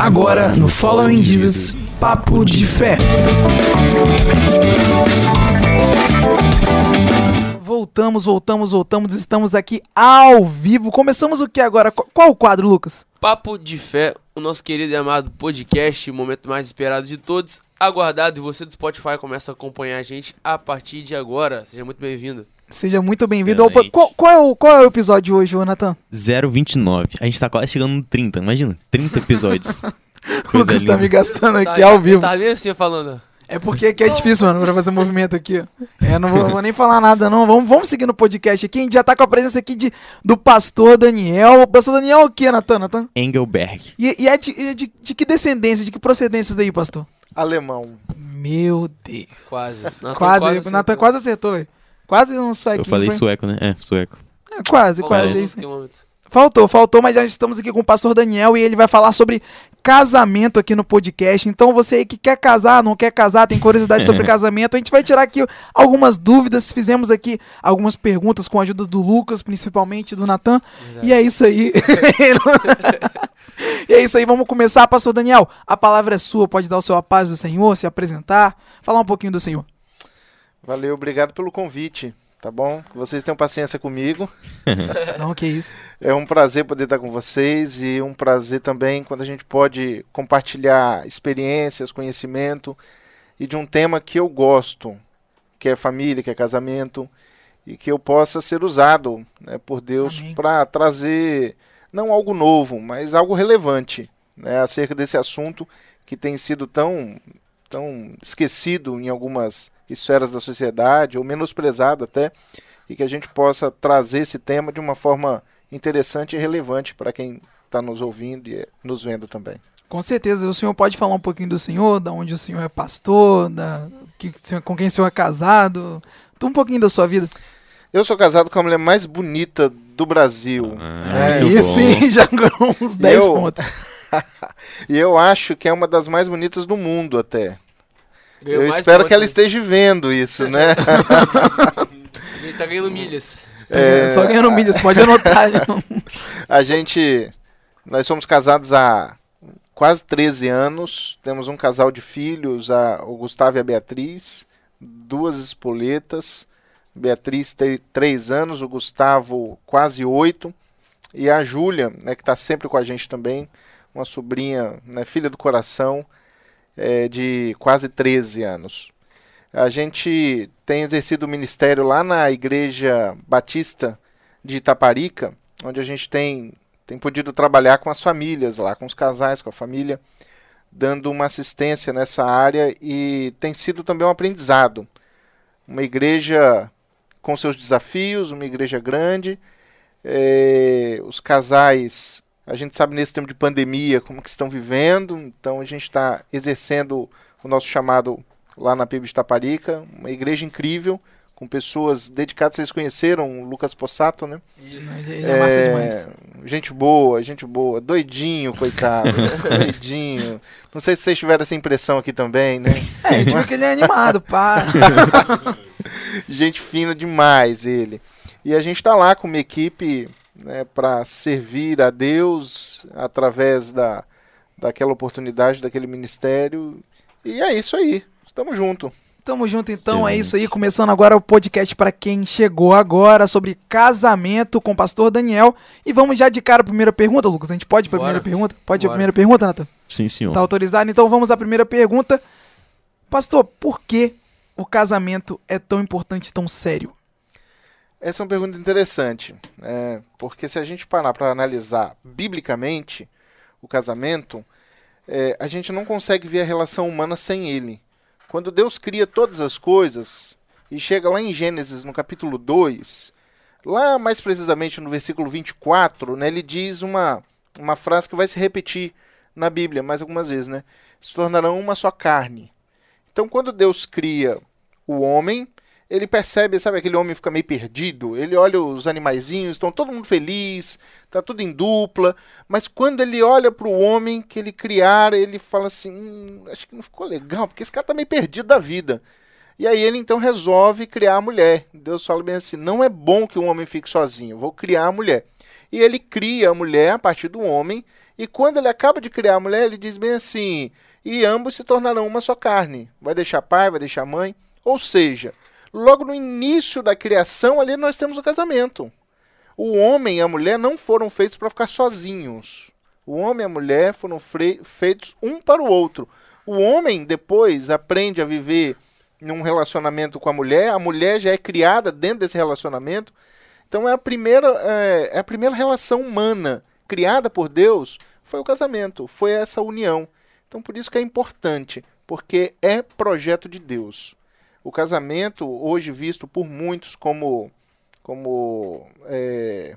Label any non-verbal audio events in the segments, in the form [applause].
Agora no Following Jesus, Papo de Fé. Voltamos, voltamos, voltamos. Estamos aqui ao vivo. Começamos o que agora? Qu- Qual o quadro, Lucas? Papo de Fé, o nosso querido e amado podcast, o momento mais esperado de todos, aguardado e você do Spotify começa a acompanhar a gente a partir de agora. Seja muito bem-vindo. Seja muito bem-vindo. ao Qual, qual é o, qual é o episódio de hoje, Jonathan? 029. A gente tá quase chegando no 30, imagina. 30 episódios. [laughs] O Lucas tá me gastando aqui Tá- ao vivo. Tá bem assim falando. É porque aqui é difícil, mano, pra fazer movimento aqui. ó. É, não vou, vou nem falar nada, não. Vamos, vamos seguir no podcast aqui. A gente já tá com a presença aqui de, do pastor Daniel. O pastor Daniel é o que, Natan? Natan? Engelberg. E, e é de, e de, de que descendência, de que procedência daí, pastor? Alemão. Meu Deus. Quase. Natan quase, acertou. Natan quase acertou, velho. Quase um suequinho. Eu falei foi? sueco, né? É, sueco. É, quase, quase. É isso. Faltou, faltou, mas já estamos aqui com o pastor Daniel e ele vai falar sobre casamento aqui no podcast. Então você aí que quer casar, não quer casar, tem curiosidade sobre [laughs] casamento, a gente vai tirar aqui algumas dúvidas. Fizemos aqui algumas perguntas com a ajuda do Lucas, principalmente do Natan. E é isso aí. [laughs] e é isso aí, vamos começar, pastor Daniel. A palavra é sua, pode dar o seu a paz do Senhor, se apresentar, falar um pouquinho do Senhor. Valeu, obrigado pelo convite, tá bom? Que vocês tenham paciência comigo. [laughs] Não, que isso. É um prazer poder estar com vocês e um prazer também quando a gente pode compartilhar experiências, conhecimento e de um tema que eu gosto, que é família, que é casamento e que eu possa ser usado né, por Deus para trazer não algo novo, mas algo relevante né, acerca desse assunto que tem sido tão, tão esquecido em algumas esferas da sociedade ou menosprezado até e que a gente possa trazer esse tema de uma forma interessante e relevante para quem está nos ouvindo e nos vendo também. Com certeza, o senhor pode falar um pouquinho do senhor, da onde o senhor é pastor, da, que, com quem o senhor é casado, tudo um pouquinho da sua vida. Eu sou casado com a mulher mais bonita do Brasil. Ah, muito bom. sim, [laughs] já ganhou uns 10 Eu- pontos. [laughs] E eu acho que é uma das mais bonitas do mundo até. Ganhou eu mais espero pontos, que ela né? esteja vendo isso, né? [laughs] Ele tá ganhando milhas. É. Só ganhando milhas, pode anotar. [laughs] A gente. Nós somos casados há quase 13 anos. Temos um casal de filhos, a, o Gustavo e a Beatriz. Duas espoletas. Beatriz tem 3 anos, o Gustavo quase 8. E a Júlia, né, que está sempre com a gente também. Uma sobrinha, né, filha do coração, é, de quase 13 anos. A gente tem exercido o ministério lá na Igreja Batista de Itaparica, onde a gente tem, tem podido trabalhar com as famílias lá, com os casais, com a família, dando uma assistência nessa área e tem sido também um aprendizado. Uma igreja com seus desafios, uma igreja grande, eh, os casais, a gente sabe nesse tempo de pandemia como que estão vivendo, então a gente está exercendo o nosso chamado lá na PIB de Itaparica, uma igreja incrível, com pessoas dedicadas, vocês conheceram o Lucas Possato, né? Ele, ele é massa demais. Gente boa, gente boa. Doidinho, coitado. [laughs] doidinho. Não sei se vocês tiveram essa impressão aqui também, né? É, a gente viu que ele é animado, pá. [laughs] Gente fina demais ele. E a gente está lá com uma equipe né, para servir a Deus através da, daquela oportunidade, daquele ministério. E é isso aí. Estamos junto. Tamo junto então, é Excelente. isso aí. Começando agora o podcast para quem chegou agora sobre casamento com o pastor Daniel. E vamos já de cara a primeira pergunta, Lucas. A gente pode ir pra Bora. primeira pergunta? Pode ir a primeira pergunta, Nathan? Sim, senhor. Tá autorizado? Então vamos à primeira pergunta. Pastor, por que o casamento é tão importante tão sério? Essa é uma pergunta interessante, né? porque se a gente parar para analisar biblicamente o casamento, é, a gente não consegue ver a relação humana sem ele. Quando Deus cria todas as coisas, e chega lá em Gênesis, no capítulo 2, lá mais precisamente no versículo 24, né, ele diz uma, uma frase que vai se repetir na Bíblia mais algumas vezes, né? Se tornarão uma só carne. Então, quando Deus cria o homem, ele percebe, sabe, aquele homem fica meio perdido, ele olha os animaizinhos, estão todo mundo feliz, tá tudo em dupla, mas quando ele olha para o homem que ele criar, ele fala assim, hum, acho que não ficou legal, porque esse cara tá meio perdido da vida. E aí ele então resolve criar a mulher. Deus fala bem assim, não é bom que o homem fique sozinho, vou criar a mulher. e ele cria a mulher a partir do homem, e quando ele acaba de criar a mulher, ele diz bem assim: e ambos se tornarão uma só carne. Vai deixar pai, vai deixar mãe. Ou seja, logo no início da criação, ali nós temos o casamento. O homem e a mulher não foram feitos para ficar sozinhos. O homem e a mulher foram feitos um para o outro. O homem depois aprende a viver num relacionamento com a mulher, a mulher já é criada dentro desse relacionamento. Então é a primeira, é, é a primeira relação humana criada por Deus foi o casamento, foi essa união. Então por isso que é importante, porque é projeto de Deus. O casamento, hoje visto por muitos como, como é,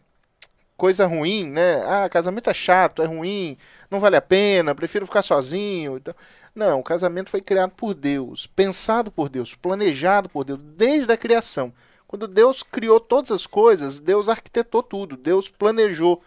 coisa ruim, né? Ah, casamento é chato, é ruim, não vale a pena, prefiro ficar sozinho. Então, não, o casamento foi criado por Deus, pensado por Deus, planejado por Deus, desde a criação. Quando Deus criou todas as coisas, Deus arquitetou tudo, Deus planejou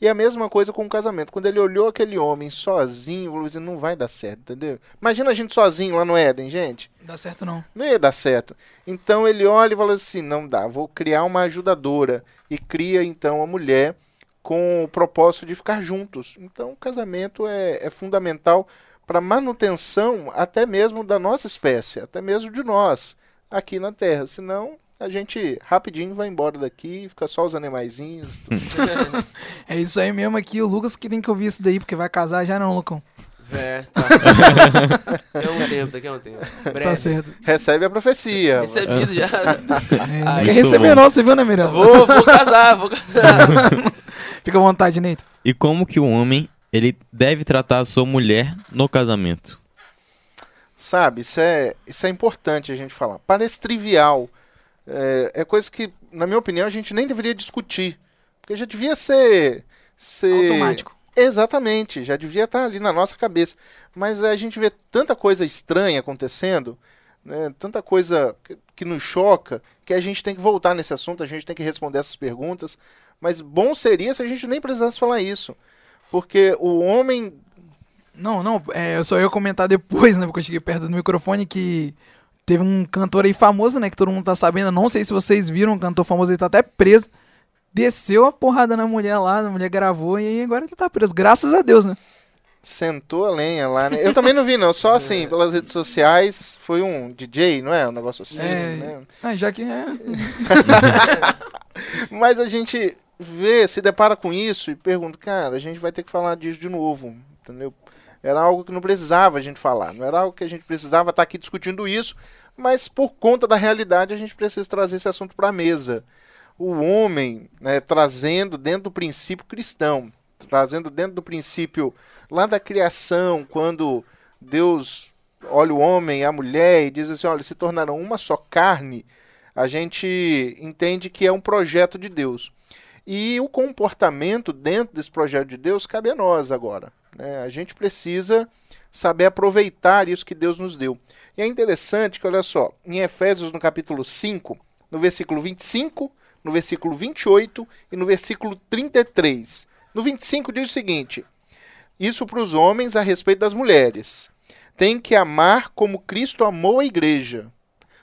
e a mesma coisa com o casamento. Quando ele olhou aquele homem sozinho, falou assim, não vai dar certo, entendeu? Imagina a gente sozinho lá no Éden, gente. Dá certo não. Não ia dar certo. Então ele olha e fala assim, não dá, vou criar uma ajudadora. E cria então a mulher com o propósito de ficar juntos. Então o casamento é, é fundamental para manutenção até mesmo da nossa espécie, até mesmo de nós aqui na Terra. Senão a gente rapidinho vai embora daqui, fica só os animaizinhos. [laughs] [laughs] é isso aí mesmo aqui, o Lucas que tem que ouvir isso daí, porque vai casar já não, Lucão. É, tá. [laughs] daqui a um tempo, daqui a um tempo. Breve. Tá certo. Recebe a profecia. Recebido já. É, não quer receber não, você viu, né, Miranda? Vou, vou casar, vou casar. Fica à vontade, Neito. E como que o homem, ele deve tratar a sua mulher no casamento? Sabe, isso é, isso é importante a gente falar. Parece trivial, é, é coisa que, na minha opinião, a gente nem deveria discutir. Porque já devia ser. ser... Automático. Exatamente, já devia estar ali na nossa cabeça. Mas a gente vê tanta coisa estranha acontecendo, né, tanta coisa que, que nos choca, que a gente tem que voltar nesse assunto, a gente tem que responder essas perguntas. Mas bom seria se a gente nem precisasse falar isso. Porque o homem. Não, não, é, eu só ia comentar depois, né? Porque eu cheguei perto do microfone que Teve um cantor aí famoso, né? Que todo mundo tá sabendo. Não sei se vocês viram, um cantor famoso, ele tá até preso. Desceu a porrada na mulher lá, a mulher gravou e agora ele tá preso. Graças a Deus, né? Sentou a lenha lá, né? Eu também não vi, não. Só [laughs] assim, pelas redes sociais. Foi um DJ, não é? Um negócio assim. É, né? ah, já que é. [laughs] Mas a gente vê, se depara com isso e pergunta, cara, a gente vai ter que falar disso de novo, entendeu? Era algo que não precisava a gente falar, não era algo que a gente precisava estar aqui discutindo isso, mas por conta da realidade a gente precisa trazer esse assunto para a mesa. O homem, né, trazendo dentro do princípio cristão, trazendo dentro do princípio lá da criação, quando Deus olha o homem e a mulher e diz assim: olha, se tornarão uma só carne, a gente entende que é um projeto de Deus. E o comportamento dentro desse projeto de Deus cabe a nós agora. Né? A gente precisa saber aproveitar isso que Deus nos deu. E é interessante que, olha só, em Efésios, no capítulo 5, no versículo 25, no versículo 28 e no versículo 33. No 25 diz o seguinte: Isso para os homens a respeito das mulheres. Tem que amar como Cristo amou a igreja.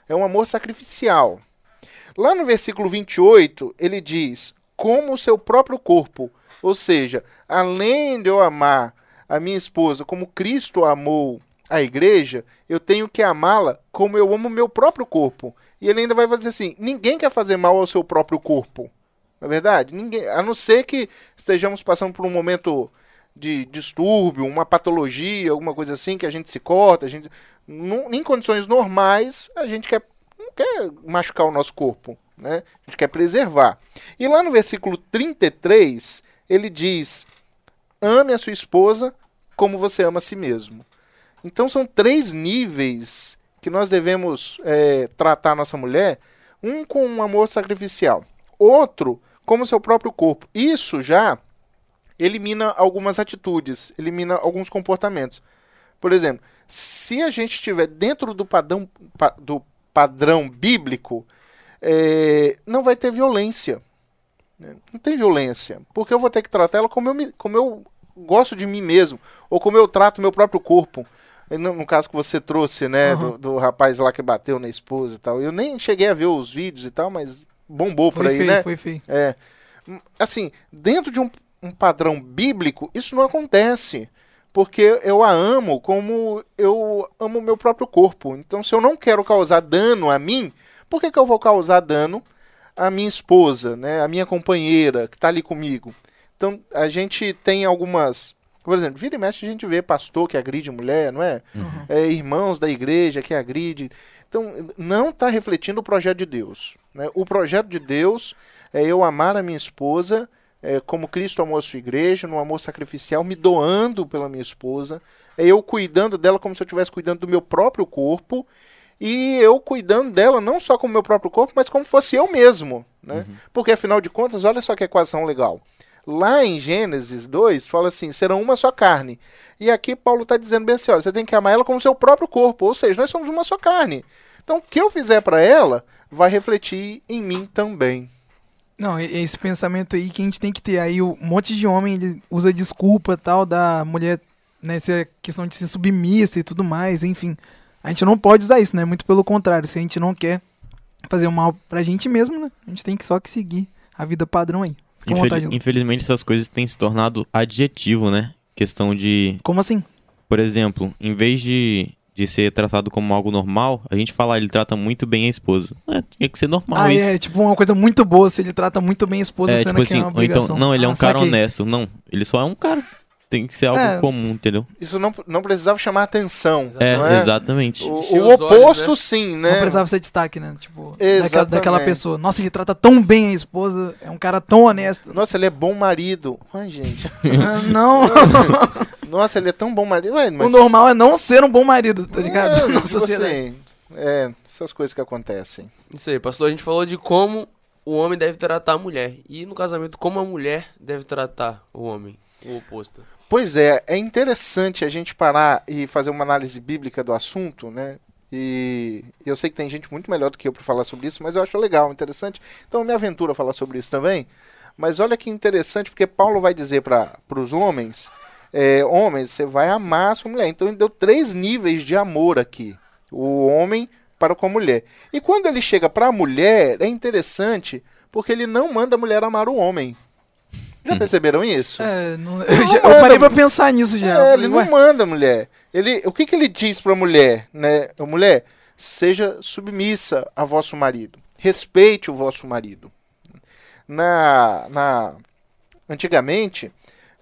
É um amor sacrificial. Lá no versículo 28, ele diz: Como o seu próprio corpo. Ou seja, além de eu amar a minha esposa como Cristo amou a igreja, eu tenho que amá-la como eu amo meu próprio corpo. E ele ainda vai dizer assim: ninguém quer fazer mal ao seu próprio corpo. Não é verdade? Ninguém, a não ser que estejamos passando por um momento de distúrbio, uma patologia, alguma coisa assim, que a gente se corta, a gente. em condições normais, a gente quer, não quer machucar o nosso corpo. Né? A gente quer preservar. E lá no versículo 33, ele diz: ame a sua esposa como você ama a si mesmo. Então são três níveis que nós devemos é, tratar nossa mulher. Um com um amor sacrificial, outro como seu próprio corpo. Isso já elimina algumas atitudes, elimina alguns comportamentos. Por exemplo, se a gente estiver dentro do padrão, do padrão bíblico, é, não vai ter violência. Né? Não tem violência, porque eu vou ter que tratar ela como eu, como eu gosto de mim mesmo, ou como eu trato meu próprio corpo. No, no caso que você trouxe, né, uhum. do, do, rapaz lá que bateu na esposa e tal. Eu nem cheguei a ver os vídeos e tal, mas bombou foi por aí, feio, né? Foi feio. É. Hum, Assim, dentro de um, um padrão bíblico, isso não acontece. Porque eu a amo como eu amo o meu próprio corpo. Então, se eu não quero causar dano a mim, por que, que eu vou causar dano à minha esposa, né? A minha companheira que está ali comigo? Então, a gente tem algumas. Por exemplo, vira e mexe a gente vê pastor que agride mulher, não é? É, irmãos da igreja que agride. Então, não está refletindo o projeto de Deus. né? O projeto de Deus é eu amar a minha esposa é, como Cristo amou a sua igreja, no amor sacrificial, me doando pela minha esposa. É eu cuidando dela como se eu estivesse cuidando do meu próprio corpo. E eu cuidando dela não só como meu próprio corpo, mas como fosse eu mesmo. Né? Porque afinal de contas, olha só que equação legal. Lá em Gênesis 2, fala assim: serão uma só carne. E aqui Paulo está dizendo bem assim: olha, você tem que amar ela como seu próprio corpo. Ou seja, nós somos uma só carne. Então, o que eu fizer para ela vai refletir em mim também. Não, esse pensamento aí que a gente tem que ter. Aí um monte de homem ele usa desculpa tal da mulher, né? Essa questão de ser submissa e tudo mais, enfim. A gente não pode usar isso, né? Muito pelo contrário. Se a gente não quer fazer o mal pra gente mesmo, né? A gente tem que só que seguir a vida padrão aí. Vontade. Lu. infelizmente, essas coisas têm se tornado adjetivo, né? Questão de, Como assim? por exemplo, em vez de, de ser tratado como algo normal, a gente fala, ele trata muito bem a esposa. É, tinha que ser normal Ah, isso. é tipo uma coisa muito boa se ele trata muito bem a esposa, É, sendo tipo que é assim, uma ou então, obrigação. não, ele é Ah, um cara saquei. honesto. Não, ele só é um cara. Tem que ser algo É. comum, entendeu? Isso não, não precisava chamar atenção. É, não é? exatamente. O, o os olhos, oposto, né? sim, né? Não precisava ser destaque, né? Tipo, daquela, Exatamente. daquela pessoa. Nossa, ele trata tão bem a esposa, é um cara tão honesto. Nossa, ele é bom marido. Ai, gente. [laughs] Ah, não, [laughs] Nossa, ele é tão bom marido. Ué, mas... o normal é não ser um bom marido, tá ligado? É, Na sociedade. é, essas coisas que acontecem. Isso aí, pastor. A gente falou de como o homem deve tratar a mulher. E no casamento, como a mulher deve tratar o homem. O oposto. Pois é, é interessante a gente parar e fazer uma análise bíblica do assunto, né? E eu sei que tem gente muito melhor do que eu para falar sobre isso, mas eu acho legal, interessante. Então eu me aventuro a falar sobre isso também. Mas olha que interessante, porque Paulo vai dizer para os homens: é, homens, você vai amar a sua mulher. Então ele deu três níveis de amor aqui: o homem para com a mulher. E quando ele chega para a mulher, é interessante, porque ele não manda a mulher amar o homem. Já perceberam isso? É, não- eu, já- eu parei pra pensar nisso já. É, ele não ué, manda a mulher. Ele, o que, que ele diz pra mulher, né? A mulher, seja submissa a vosso marido. Respeite o vosso marido. Na, na antigamente,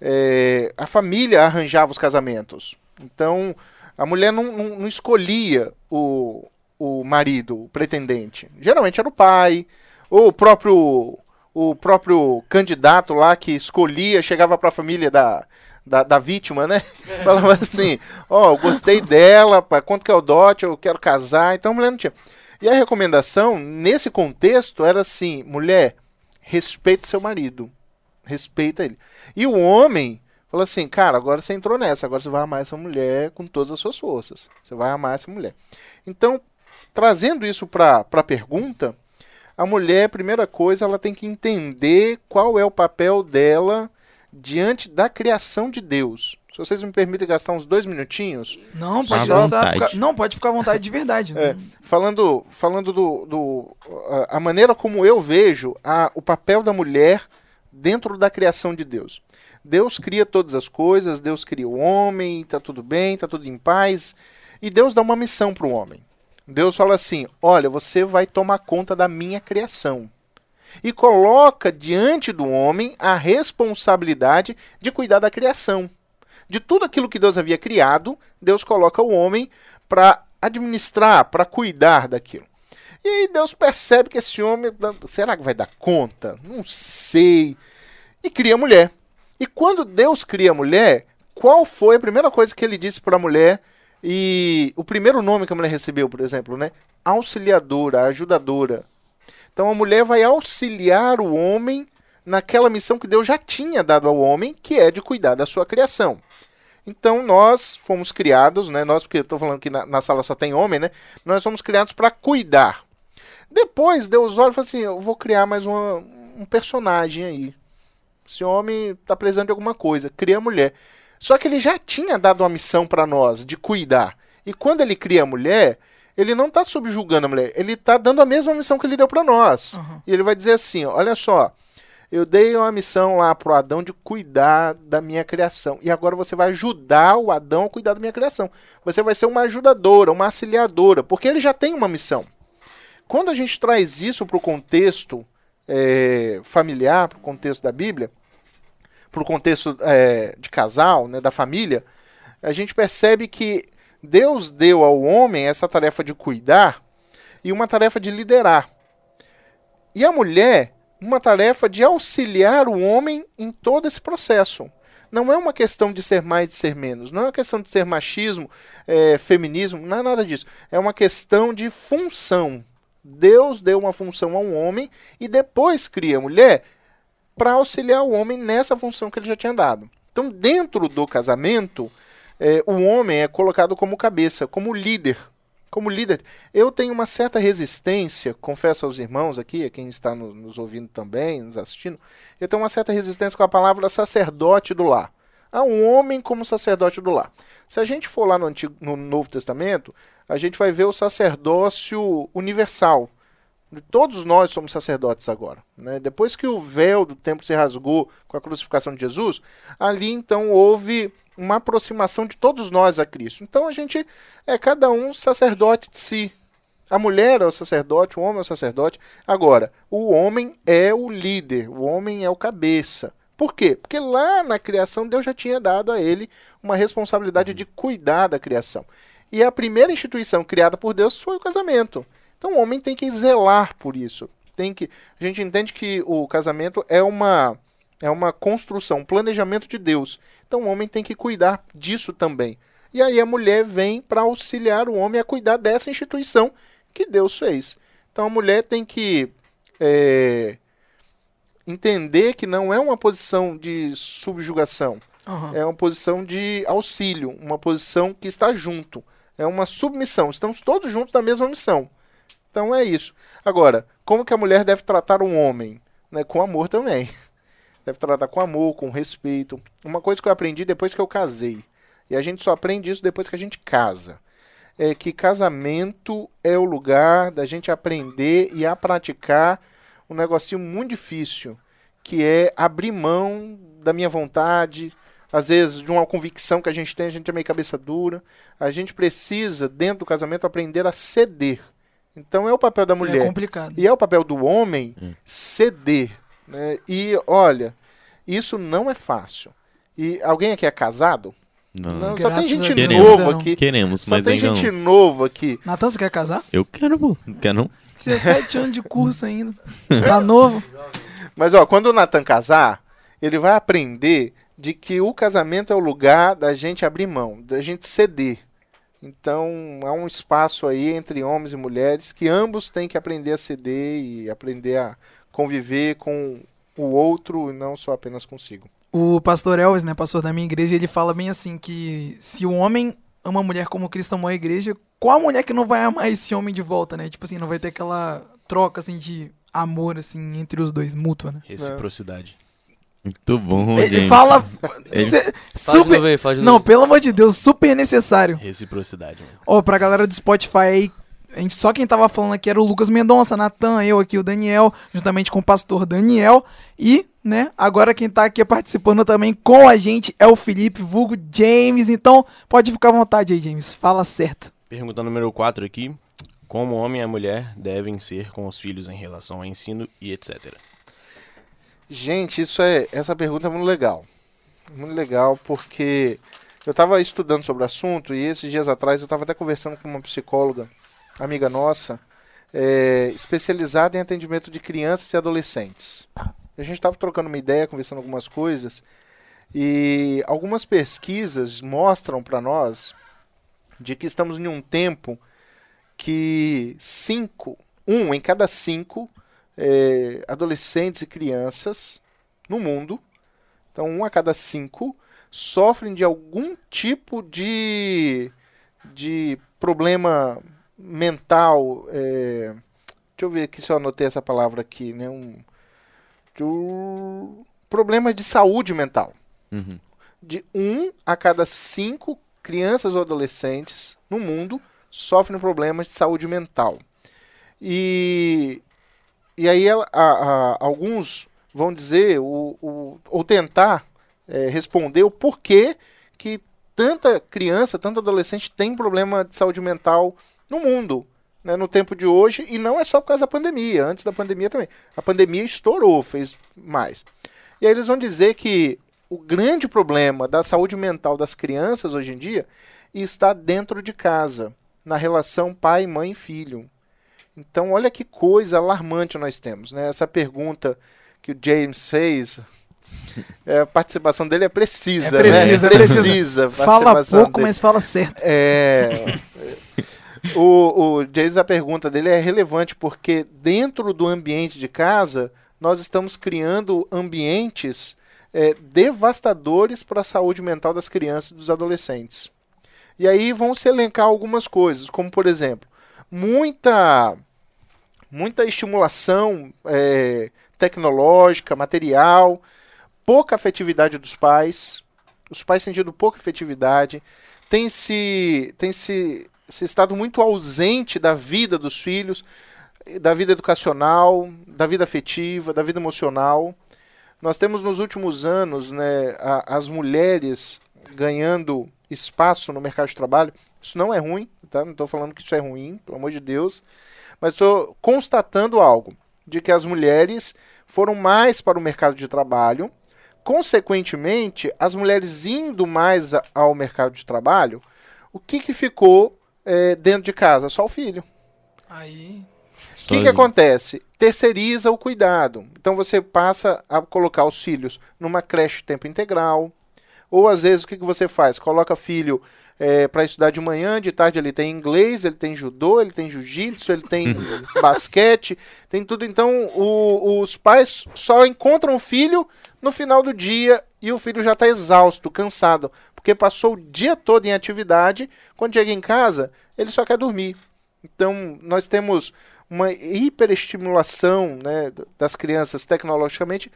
é, a família arranjava os casamentos. Então, a mulher não, não, não escolhia o, o marido, o pretendente. Geralmente era o pai, ou o próprio o próprio candidato lá que escolhia, chegava para a família da, da, da vítima, né? Falava assim: Ó, eu gostei dela, pá, quanto que é o dote, eu quero casar. Então a mulher não tinha. E a recomendação, nesse contexto, era assim: mulher, respeite seu marido, respeita ele. E o homem falou assim: cara, agora você entrou nessa, agora você vai amar essa mulher com todas as suas forças. Você vai amar essa mulher. Então, trazendo isso para a pergunta a mulher, primeira coisa, ela tem que entender qual é o papel dela diante da criação de Deus. Se vocês me permitem gastar uns dois minutinhos, Não, pode à gastar, vontade. fica- não, pode ficar à vontade de verdade. É, falando, falando do, do a, maneira como eu vejo a, o papel da mulher dentro da criação de Deus. Deus cria todas as coisas, Deus cria o homem, tá tudo bem, tá tudo em paz, e Deus dá uma missão para o homem. Deus fala assim: olha, você vai tomar conta da minha criação. E coloca diante do homem a responsabilidade de cuidar da criação. De tudo aquilo que Deus havia criado, Deus coloca o homem para administrar, para cuidar daquilo. E aí Deus percebe que esse homem, será que vai dar conta? Não sei. E cria a mulher. E quando Deus cria a mulher, qual foi a primeira coisa que ele disse para a mulher? E o primeiro nome que a mulher recebeu, por exemplo, né? Auxiliadora, ajudadora. Então a mulher vai auxiliar o homem naquela missão que Deus já tinha dado ao homem, que é de cuidar da sua criação. Então nós fomos criados, né? Nós, porque eu estou falando que na, na sala só tem homem, né? Nós fomos criados para cuidar. Depois Deus olha e fala assim: eu vou criar mais uma, um personagem aí. Esse homem está precisando de alguma coisa. Cria a mulher. Só que ele já tinha dado uma missão para nós de cuidar. E quando ele cria a mulher, ele não está subjugando a mulher. Ele está dando a mesma missão que ele deu para nós. Uhum. E ele vai dizer assim: olha só, Eu dei uma missão lá pro Adão de cuidar da minha criação. E agora você vai ajudar o Adão a cuidar da minha criação. Você vai ser uma ajudadora, uma auxiliadora, porque ele já tem uma missão. Quando a gente traz isso para o contexto é, familiar, para o contexto da Bíblia, para o contexto é, de casal, né, da família, a gente percebe que Deus deu ao homem essa tarefa de cuidar e uma tarefa de liderar. E a mulher, uma tarefa de auxiliar o homem em todo esse processo. Não é uma questão de ser mais e ser menos, não é uma questão de ser machismo, é, feminismo, não é nada disso. É uma questão de função. Deus deu uma função ao homem e depois cria a mulher para auxiliar o homem nessa função que ele já tinha dado. Então, dentro do casamento, é, o homem é colocado como cabeça, como líder. Como líder, eu tenho uma certa resistência, confesso aos irmãos aqui, a quem está no, nos ouvindo também, nos assistindo, eu tenho uma certa resistência com a palavra sacerdote do lar. Há um homem como sacerdote do lar. Se a gente for lá no, Antigo, no Novo Testamento, a gente vai ver o sacerdócio universal. Todos nós somos sacerdotes agora. Né? Depois que o véu do templo se rasgou com a crucificação de Jesus, ali então houve uma aproximação de todos nós a Cristo. Então a gente é cada um sacerdote de si. A mulher é o sacerdote, o homem é o sacerdote. Agora, o homem é o líder, o homem é o cabeça. Por quê? Porque lá na criação Deus já tinha dado a ele uma responsabilidade de cuidar da criação. E a primeira instituição criada por Deus foi o casamento. Então o homem tem que zelar por isso. Tem que a gente entende que o casamento é uma é uma construção, um planejamento de Deus. Então o homem tem que cuidar disso também. E aí a mulher vem para auxiliar o homem a cuidar dessa instituição que Deus fez. Então a mulher tem que é, entender que não é uma posição de subjugação, Aham. é uma posição de auxílio, uma posição que está junto. É uma submissão. Estamos todos juntos na mesma missão. Então é isso. Agora, como que a mulher deve tratar um homem? Né? Com amor também. [laughs] Deve tratar com amor, com respeito. Uma coisa que eu aprendi depois que eu casei. E a gente só aprende isso depois que a gente casa. É que casamento é o lugar da gente aprender e a praticar um negocinho muito difícil, que é abrir mão da minha vontade, às vezes de uma convicção que a gente tem, a gente é meio cabeça dura. A gente precisa, dentro do casamento, aprender a ceder. Então é o papel da É mulher. complicado. E é o papel do homem ceder. Né? E olha, isso não é fácil. E alguém aqui é casado? Não. só tem gente nova não. aqui. Queremos, Só mas tem gente não. nova aqui. Natan, você quer casar? Eu quero, pô. Não quer não? 17 anos de curso ainda. Tá novo. [laughs] Mas ó, quando o Natan casar, ele vai aprender de que o casamento é o lugar da gente abrir mão, da gente ceder. Então há um espaço aí entre homens e mulheres que ambos têm que aprender a ceder e aprender a conviver com o outro e não só apenas consigo. O pastor Elvis, né, pastor da minha igreja, ele fala bem assim que se o homem ama a mulher como Cristo amou a igreja, qual a mulher que não vai amar esse homem de volta, né? Tipo assim, não vai ter aquela troca assim de amor assim entre os dois, mútua, né? Reciprocidade. Muito bom, Ele gente. fala Ele- cê- super novo aí, Não, novo. pelo amor de Deus, super necessário. Reciprocidade, mano. Ó, pra galera do Spotify aí, a gente, só quem tava falando aqui era o Lucas Mendonça, Natan, eu aqui, o Daniel, juntamente com o pastor Daniel. E, né, agora quem tá aqui participando também com a gente é o Felipe, vulgo James. Então, pode ficar à vontade aí, James. Fala certo. Pergunta número 4 aqui. Como o homem e a mulher devem ser com os filhos em relação ao ensino e etc. Gente, isso é essa pergunta é muito legal. Muito legal porque eu estava estudando sobre o assunto e esses dias atrás eu estava até conversando com uma psicóloga, amiga nossa, é, especializada em atendimento de crianças e adolescentes. A gente estava trocando uma ideia, conversando algumas coisas e algumas pesquisas mostram para nós de que estamos em um tempo que cinco, um em cada cinco é, adolescentes e crianças no mundo, então um a cada cinco, sofrem de algum tipo de, de problema mental. é, deixa eu ver aqui se eu anotei essa palavra aqui, né? Um, de um problema de saúde mental. Uhum. De um a cada cinco crianças ou adolescentes no mundo sofrem problemas de saúde mental. E e aí a- a- alguns vão dizer o, o, ou tentar é, responder o porquê que tanta criança, tanto adolescente tem problema de saúde mental no mundo, né, no tempo de hoje, e não é só por causa da pandemia, antes da pandemia também. A pandemia estourou, fez mais. E aí eles vão dizer que o grande problema da saúde mental das crianças hoje em dia está dentro de casa, na relação pai, mãe e filho. Então, olha que coisa alarmante nós temos. Né? Essa pergunta que o James fez, é, a participação dele é precisa. É precisa, né? é precisa. a Fala pouco, dele. mas fala certo. É, o, o James, a pergunta dele é relevante porque dentro do ambiente de casa, nós estamos criando ambientes é, devastadores para a saúde mental das crianças e dos adolescentes. E aí vão se elencar algumas coisas, como por exemplo, muita, muita estimulação é, tecnológica, material, pouca afetividade dos pais, os pais sentindo pouca afetividade, tem se, tem se, se estado muito ausente da vida dos filhos, da vida educacional, da vida afetiva, da vida emocional. Nós temos nos últimos anos né, a, as mulheres ganhando espaço no mercado de trabalho. Isso não é ruim, tá? não estou falando que isso é ruim, pelo amor de Deus, mas estou constatando algo, de que as mulheres foram mais para o mercado de trabalho, consequentemente, as mulheres indo mais ao mercado de trabalho, o que, que ficou é, dentro de casa? Só o filho. Aí. O que, que acontece? Terceiriza o cuidado. Então você passa a colocar os filhos numa creche tempo integral. Ou às vezes o que, que você faz? Coloca filho é, para estudar de manhã, de tarde ele tem inglês, ele tem judô, ele tem jiu-jitsu, ele tem [laughs] basquete, tem tudo. Então o- os pais só encontram o filho no final do dia e o filho já está exausto, cansado, porque passou o dia todo em atividade. Quando chega em casa, ele só quer dormir. Então nós temos uma hiperestimulação né, das crianças tecnologicamente,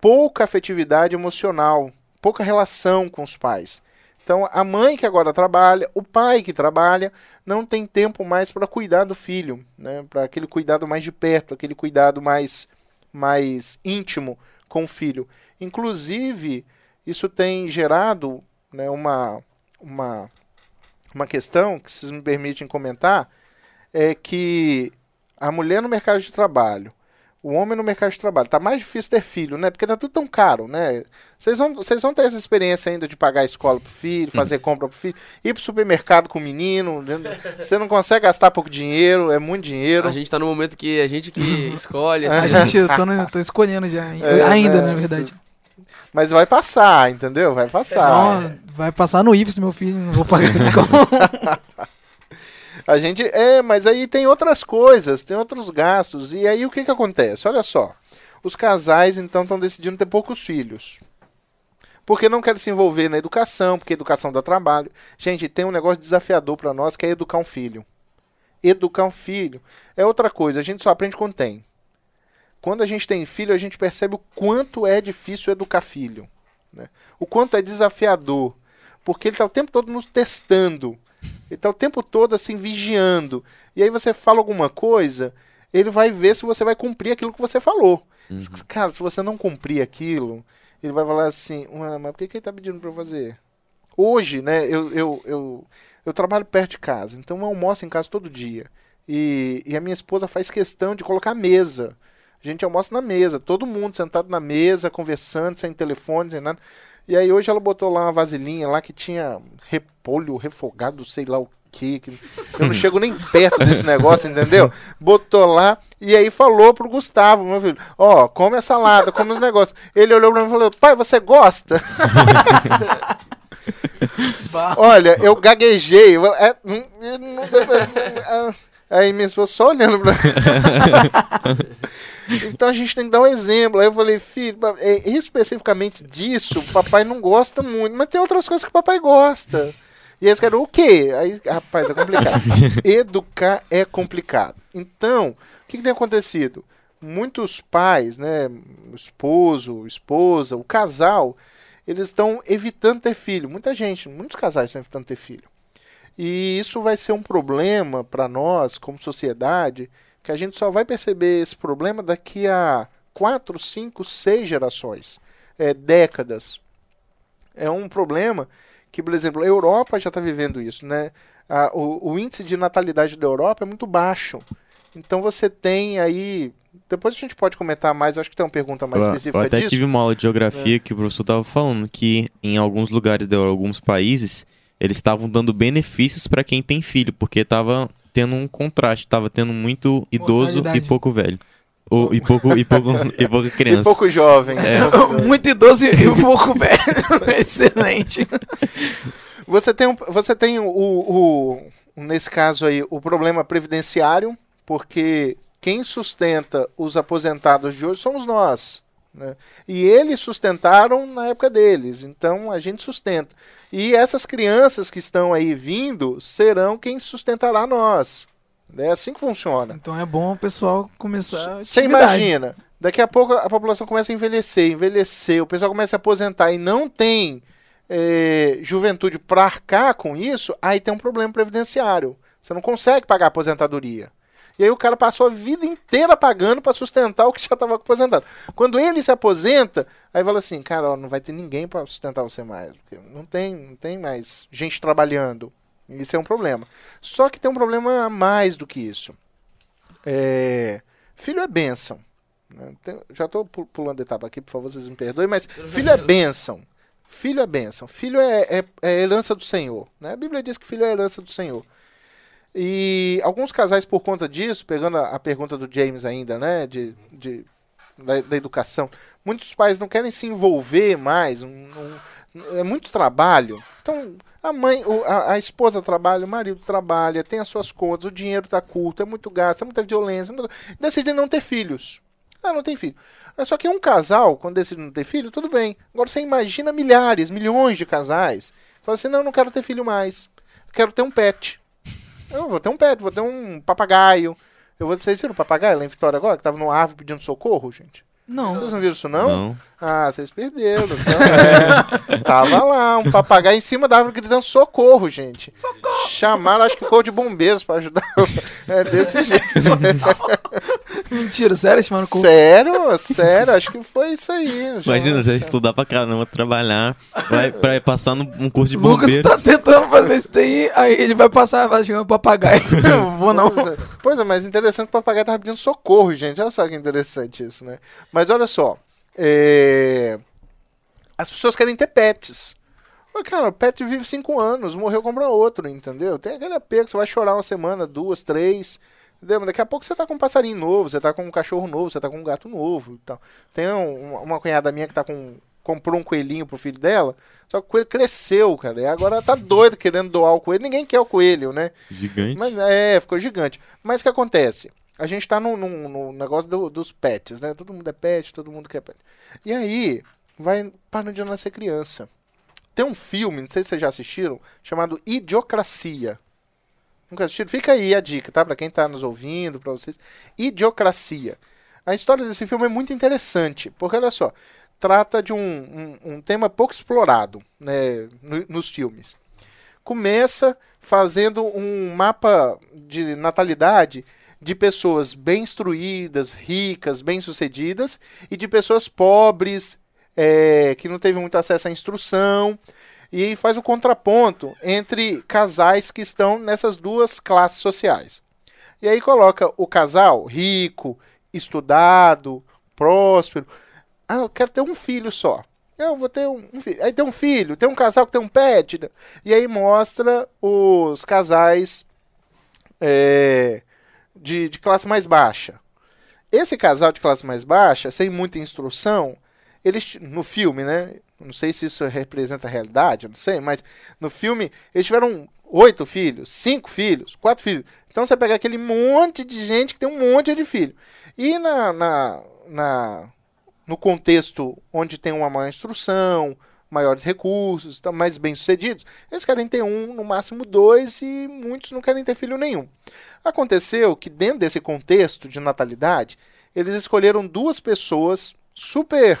pouca afetividade emocional, pouca relação com os pais. Então, a mãe que agora trabalha, o pai que trabalha, não tem tempo mais para cuidar do filho, né? para aquele cuidado mais de perto, aquele cuidado mais, mais íntimo com o filho. Inclusive, isso tem gerado né, uma, uma, uma questão que vocês me permitem comentar, é que a mulher no mercado de trabalho, o homem no mercado de trabalho, tá mais difícil ter filho, né? Porque tá tudo tão caro, né? Vocês vão, vocês vão ter essa experiência ainda de pagar a escola pro filho, fazer compra pro filho, ir pro supermercado com o menino, você não consegue gastar pouco dinheiro, é muito dinheiro. A gente tá no momento que a gente que [laughs] escolhe. A assim, gente, eu tô, no- tô escolhendo já. [laughs] É, Ainda, né? na verdade. Mas vai passar, entendeu? Vai passar. Não, vai passar no IFES, meu filho. Não vou pagar esse escola. [laughs] A gente. É, mas aí tem outras coisas, tem outros gastos. E aí o que, que acontece? Olha só. Os casais, então, estão decidindo ter poucos filhos. Porque não querem se envolver na educação, porque educação dá trabalho. Gente, tem um negócio desafiador para nós que é educar um filho. Educar um filho é outra coisa, a gente só aprende quando tem. Quando a gente tem filho, a gente percebe o quanto é difícil educar filho. né? O quanto é desafiador. Porque ele está o tempo todo nos testando. Ele está o tempo todo assim, vigiando. E aí você fala alguma coisa, ele vai ver se você vai cumprir aquilo que você falou. Cara, se você não cumprir aquilo, ele vai falar assim, "Ué, mas por que, que ele está pedindo para eu fazer? Hoje, né, eu, eu, eu, eu trabalho perto de casa, então eu almoço em casa todo dia. E, e a minha esposa faz questão de colocar mesa. A gente almoça na mesa, todo mundo sentado na mesa, conversando, sem telefone, sem nada. E aí hoje ela botou lá uma vasilhinha lá que tinha repolho, refogado, sei lá o quê. que- Eu não [laughs] chego nem perto desse negócio, entendeu? Botou lá e aí falou pro Gustavo, meu filho, ó, come a salada, come os negócios. Ele olhou pra mim e falou, pai, você gosta? [laughs] Olha, eu gaguejei. eu- é, hum, Aí minha esposa só olhando pra [laughs] Então a gente tem que dar um exemplo. Aí eu falei, filho, é, especificamente disso, o papai não gosta muito, mas tem outras coisas que o papai gosta. E aí eles querem o quê? Aí, rapaz, é complicado. [laughs] Educar é complicado. Então, o que, que tem acontecido? Muitos pais, né, esposo, esposa, o casal, eles estão evitando ter filho. Muita gente, muitos casais estão evitando ter filho. E isso vai ser um problema para nós, como sociedade, que a gente só vai perceber esse problema daqui a quatro, cinco, seis gerações, é, décadas. É um problema que, por exemplo, a Europa já está vivendo isso, né? A, o, o índice de natalidade da Europa é muito baixo. Então você tem aí. Depois a gente pode comentar mais, eu acho que tem uma pergunta mais Eu- específica eu até disso. tive uma aula de geografia que o professor estava falando que em alguns lugares de alguns países eles estavam dando benefícios para quem tem filho, porque tava tendo um contraste, tava tendo muito idoso Mortalidade. e pouco velho. Ou, e pouco e pouco [laughs] e pouca E criança. pouco jovem. né? [laughs] [laughs] Muito idoso e e pouco velho. Excelente. Você tem, um- você tem o, o- nesse caso aí, o problema previdenciário, porque quem sustenta os aposentados de hoje somos nós. Né? E eles sustentaram na época deles, então a gente sustenta. E essas crianças que estão aí vindo serão quem sustentará nós. É assim que funciona. Então é bom o pessoal começar a Você imagina, daqui a pouco a população começa a envelhecer, envelhecer, o pessoal começa a aposentar e não tem eh, juventude para arcar com isso, aí tem um problema previdenciário. Você não consegue pagar a aposentadoria. E aí o cara passou a vida inteira pagando para sustentar o que já estava aposentado. Quando ele se aposenta, aí fala assim, cara, ó, não vai ter ninguém para sustentar você mais, porque não tem, não tem mais gente trabalhando. Isso é um problema. Só que tem um problema a mais do que isso. É, filho é bênção. né? Tem- já estou pulando etapa aqui, por favor, vocês me perdoem, mas filho é bênção. Filho é bênção. Filho é, é, é herança do Senhor. Né? A Bíblia diz que filho é herança do Senhor. E alguns casais, por conta disso, pegando a, a pergunta do James ainda, né? De, de, da, da educação, muitos pais não querem se envolver mais. um- um- é muito trabalho. Então, a mãe, a, a esposa trabalha, o marido trabalha, tem as suas contas, o dinheiro está curto, é muito gasto, é muita violência. é muito- Decide não ter filhos. Ah, não tem filho. Mas Só que um casal, quando decide não ter filho, tudo bem. Agora você imagina milhares, milhões de casais. Fala assim, não, não quero ter filho mais. Quero ter um pet. Eu vou ter um pet, vou ter um papagaio. Eu vou vocês viram o papagaio lá em Vitória agora, que tava numa árvore pedindo socorro, gente? Não. Vocês não viram isso, não? Não. Ah, vocês perderam. Então, é. [laughs] Tava lá, um papagaio em cima da árvore gritando socorro, gente. Socorro! Chamaram, acho que corpo de bombeiros pra ajudar. [laughs] É desse jeito. [laughs] Mentira, sério, chamando com Sério, sério, acho que foi isso aí. Imagina, você Chamaram- estudar pra caramba, trabalhar, vai pra passar num um curso de Lucas bombeiros. tá tentando fazer isso daí, aí ele vai passar, vai chegar um papagaio. [laughs] Não vou não. Pois é, pois é, mas interessante que o papagaio tava pedindo socorro, gente. Olha só que interessante isso, né? Mas olha só. é, As pessoas querem ter pets. Mas, cara, o pet vive cinco anos, morreu, compra outro, entendeu? Tem aquele apego, você vai chorar uma semana, duas, três. Entendeu? Mas daqui a pouco você tá com um passarinho novo, você tá com um cachorro novo, você tá com um gato novo e tal. Tem um- uma, cunhada minha que tá com. comprou um coelhinho pro filho dela, só que o coelho cresceu, cara. E agora tá doida querendo doar o coelho. Ninguém quer o coelho, né? Gigante. Mas, é, ficou gigante. Mas o que acontece? A gente tá no, no- no negócio do- dos pets, né? Todo mundo é pet, todo mundo quer pet. E aí, vai para de nascer criança. Tem um filme, não sei se vocês já assistiram, chamado Idiocracia. Nunca assistiram? Fica aí a dica, tá? Pra quem tá nos ouvindo, pra vocês. Idiocracia. A história desse filme é muito interessante, porque olha só, trata de um, um, um tema pouco explorado né, no- nos filmes. Começa fazendo um mapa de natalidade de pessoas bem instruídas, ricas, bem-sucedidas, e de pessoas pobres, é, que não teve muito acesso à instrução, e faz o contraponto entre casais que estão nessas duas classes sociais. E aí coloca o casal rico, estudado, próspero. Ah, eu quero ter um filho só. Eu vou ter um, um filho. Aí tem um filho, tem um casal que tem um pet. né? E aí mostra os casais é, de, de classe mais baixa. Esse casal de classe mais baixa, sem muita instrução, eles no filme, né? Não sei se isso representa a realidade, não sei, mas no filme eles tiveram oito filhos, cinco filhos, quatro filhos. Então você pega aquele monte de gente que tem um monte de filho. E na, na, na no contexto onde tem uma maior instrução, maiores recursos, estão mais bem sucedidos, eles querem ter um, no máximo dois, e muitos não querem ter filho nenhum. Aconteceu que dentro desse contexto de natalidade, eles escolheram duas pessoas super,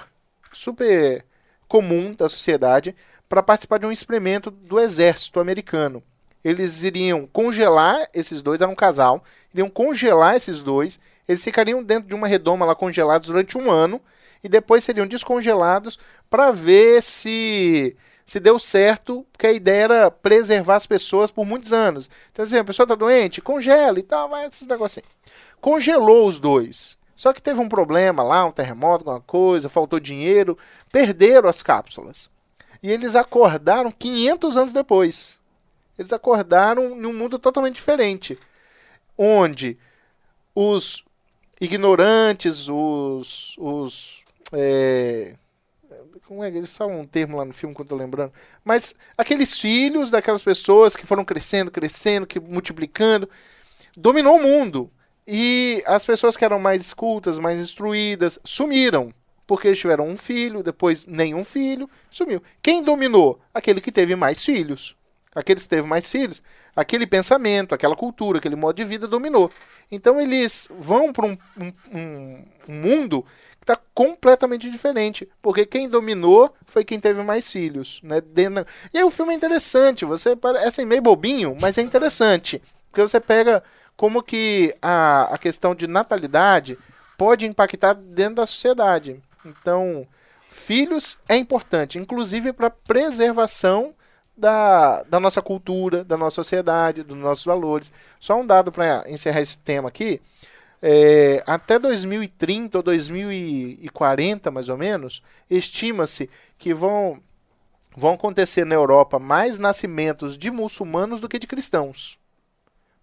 super comum da sociedade para participar de um experimento do exército americano. Eles iriam congelar esses dois, era um casal, iriam congelar esses dois, eles ficariam dentro de uma redoma lá congelados durante um ano e depois seriam descongelados para ver se se deu certo, porque a ideia era preservar as pessoas por muitos anos. Então, assim, a pessoa está doente, congela e tal, vai esses negocinhos. Congelou os dois. Só que teve um problema lá, um terremoto, alguma coisa, faltou dinheiro, perderam as cápsulas. E eles acordaram 500 anos depois. Eles acordaram em um mundo totalmente diferente, onde os ignorantes, os, os é, como é que eles falam um termo lá no filme que eu tô lembrando? Mas aqueles filhos daquelas pessoas que foram crescendo, crescendo, que multiplicando, dominou o mundo. E as pessoas que eram mais cultas, mais instruídas, sumiram. Porque eles tiveram um filho, depois nenhum filho, sumiu. Quem dominou? Aquele que teve mais filhos. Aquele que teve mais filhos, aquele pensamento, aquela cultura, aquele modo de vida dominou. Então eles vão para um, um, um, mundo está completamente diferente, porque quem dominou foi quem teve mais filhos, né? E aí o filme é interessante, você é assim, meio bobinho, mas é interessante, porque você pega como que a, a questão de natalidade pode impactar dentro da sociedade. Então, filhos é importante, inclusive para preservação da, da nossa cultura, da nossa sociedade, dos nossos valores. Só um dado para encerrar esse tema aqui. É, até 2030 ou 2040, mais ou menos, estima-se que vão, vão acontecer na Europa mais nascimentos de muçulmanos do que de cristãos.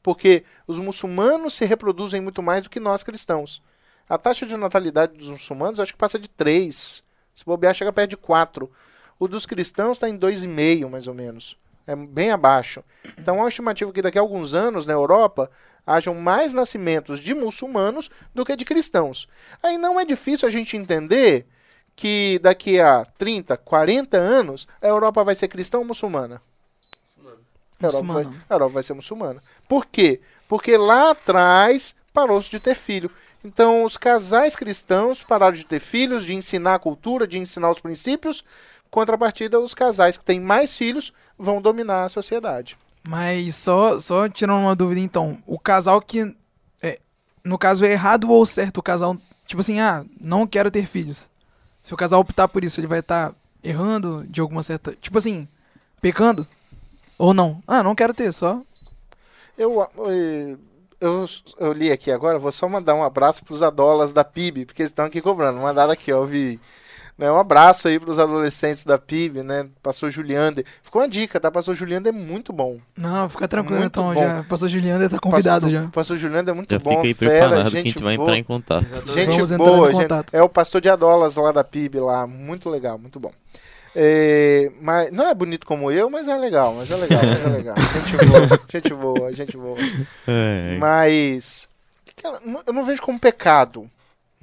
Porque os muçulmanos se reproduzem muito mais do que nós cristãos. A taxa de natalidade dos muçulmanos acho que passa de 3. Se bobear, chega perto de 4. O dos cristãos está em 2,5, mais ou menos. É bem abaixo. Então, há uma estimativa que daqui a alguns anos, na Europa, hajam mais nascimentos de muçulmanos do que de cristãos. Aí não é difícil a gente entender que daqui a 30, 40 anos a Europa vai ser cristã ou muçulmana? A Europa, vai, a Europa vai ser muçulmana. Por quê? Porque lá atrás parou-se de ter filho. Então, os casais cristãos pararam de ter filhos, de ensinar a cultura, de ensinar os princípios. Contrapartida, os casais que têm mais filhos vão dominar a sociedade. Mas só, só tirando uma dúvida então, o casal que é, no caso é errado ou certo o casal, tipo assim, ah, não quero ter filhos. Se o casal optar por isso, ele vai estar tá errando de alguma certa, tipo assim, pecando ou não? Ah, não quero ter, só eu, eu, eu li aqui agora, vou só mandar um abraço para os adolas da PIB, porque eles estão aqui cobrando. Mandaram aqui, ó, eu vi né, um abraço aí para os adolescentes da PIB, né? Pastor Juliander. Ficou uma dica, tá? Pastor Juliander é muito bom. Não, fica tranquilo muito então, bom. já. Pastor Juliander tá convidado pastor, já. Pastor Juliander é muito já bom, fica aí fera, gente que a gente vai boa. entrar em contato. Gente Vamos boa, gente, contato. é o pastor de Adolas lá da PIB lá, muito legal, muito bom. É, mas não é bonito como eu, mas é legal, mas é legal, mas é legal. [laughs] Gente boa, gente boa, gente boa. É. Mas eu não vejo como pecado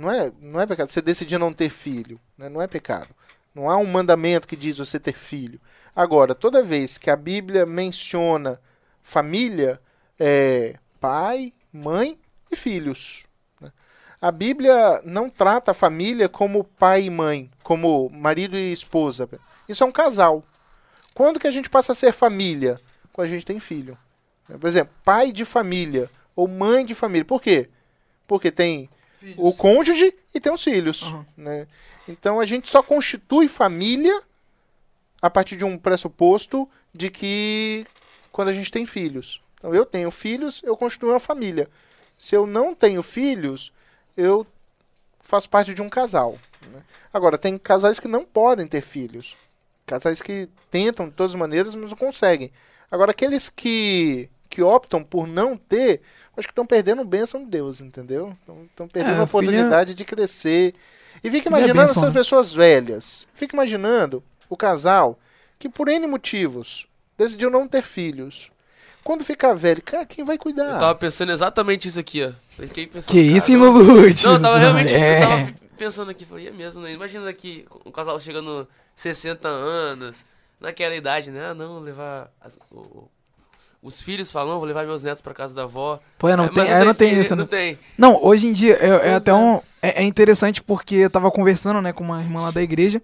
não é, não é pecado. Você decidir não ter filho. Né? Não é pecado. Não há um mandamento que diz você ter filho. Agora, toda vez que a Bíblia menciona família, é pai, mãe e filhos. A Bíblia não trata a família como pai e mãe, como marido e esposa. Isso é um casal. Quando que a gente passa a ser família? Quando a gente tem filho. Por exemplo, pai de família ou mãe de família. Por quê? Porque tem filhos. o cônjuge e tem os filhos. Uhum. Né? Então a gente só constitui família a partir de um pressuposto de que quando a gente tem filhos. Então eu tenho filhos, eu constituo uma família. Se eu não tenho filhos, eu faço parte de um casal. Né? Agora, tem casais que não podem ter filhos. Casais que tentam de todas as maneiras, mas não conseguem. Agora, aqueles que, que optam por não ter, acho que estão perdendo bênção de Deus, entendeu? Estão perdendo é, a oportunidade filha... de crescer. E fica imaginando essas né? pessoas velhas. Fica imaginando o casal que, por N motivos, decidiu não ter filhos. Quando ficar velho, cara, quem vai cuidar? Eu tava pensando exatamente isso aqui, ó. Fiquei pensando, que isso, Inulute? Não, eu tava realmente é. eu tava pensando aqui. Falei, é mesmo, né? Imagina aqui um casal chegando 60 anos, naquela idade, né? Ah, não, levar as, o, os filhos falam, vou levar meus netos para casa da avó. Pô, não, é, tem, não, não tem, isso. Não, né? tem. Não, hoje em dia é, é até um. É, é, interessante porque eu tava conversando, né, com uma irmã lá da igreja.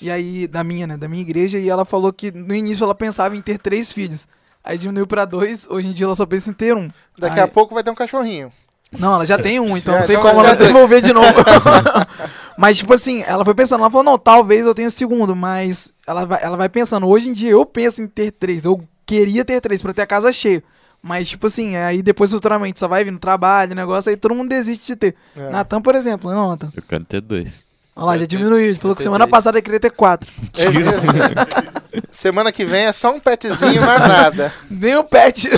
E aí, da minha, né, da minha igreja, e ela falou que no início ela pensava em ter três filhos. Aí diminuiu pra dois, hoje em dia ela só pensa em ter um. Daqui Aí- a pouco vai ter um cachorrinho. Não, ela já tem um, então Já, não tem então como ela tem. devolver de novo. [laughs] mas, tipo assim, ela foi pensando, ela falou, não, talvez eu tenha o segundo, mas ela vai, ela vai pensando, hoje em dia eu penso em ter três, eu queria ter três pra ter a casa cheia. Mas, tipo assim, aí depois futuramente só vai vir no trabalho, negócio, aí todo mundo desiste de ter. É. Natan, por exemplo, não, Natan? Eu quero ter dois. Olha lá, já diminuiu. Ele falou que semana passada ele queria ter quatro. [laughs] É? Semana que vem é só um petzinho, mais nada. [laughs] Nem o pet.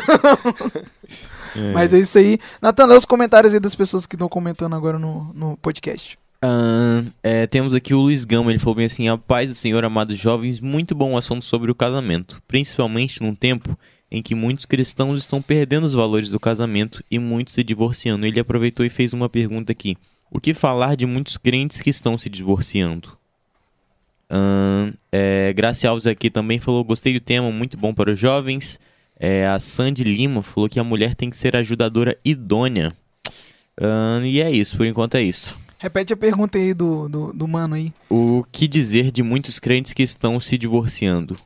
Mas é isso aí. Natan, lê os comentários aí das pessoas que estão comentando agora no, no podcast. Ahn, é, temos aqui o Luiz Gama, ele falou bem assim: A paz do Senhor, amados jovens, muito bom assunto sobre o casamento, principalmente num tempo em que muitos cristãos estão perdendo os valores do casamento e muitos se divorciando. Ele aproveitou e fez uma pergunta aqui: O que falar de muitos crentes que estão se divorciando? Ahn, é, Graci Alves aqui também falou: Gostei do tema, muito bom para os jovens. É, a Sandy Lima falou que a mulher tem que ser ajudadora idônea. E é isso, por enquanto é isso. Repete a pergunta aí do, do, do mano aí. O que dizer de muitos crentes que estão se divorciando?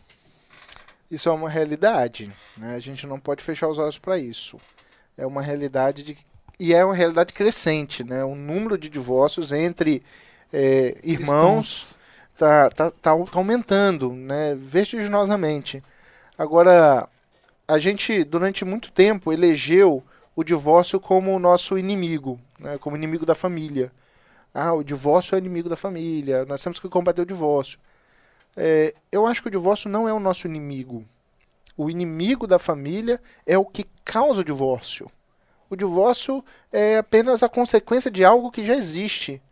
Isso é uma realidade, né? A gente não pode fechar os olhos para isso. É uma realidade de, e é uma realidade crescente, né? O número de divórcios entre é, irmãos tá, tá, tá, tá aumentando, né? Vertiginosamente. Agora, a gente durante muito tempo elegeu o divórcio como o nosso inimigo, né? Como inimigo da família. Ah, o divórcio é inimigo da família. Nós temos que combater o divórcio. É, eu acho que o divórcio não é o nosso inimigo. O inimigo da família é o que causa o divórcio. O divórcio é apenas a consequência de algo que já existe.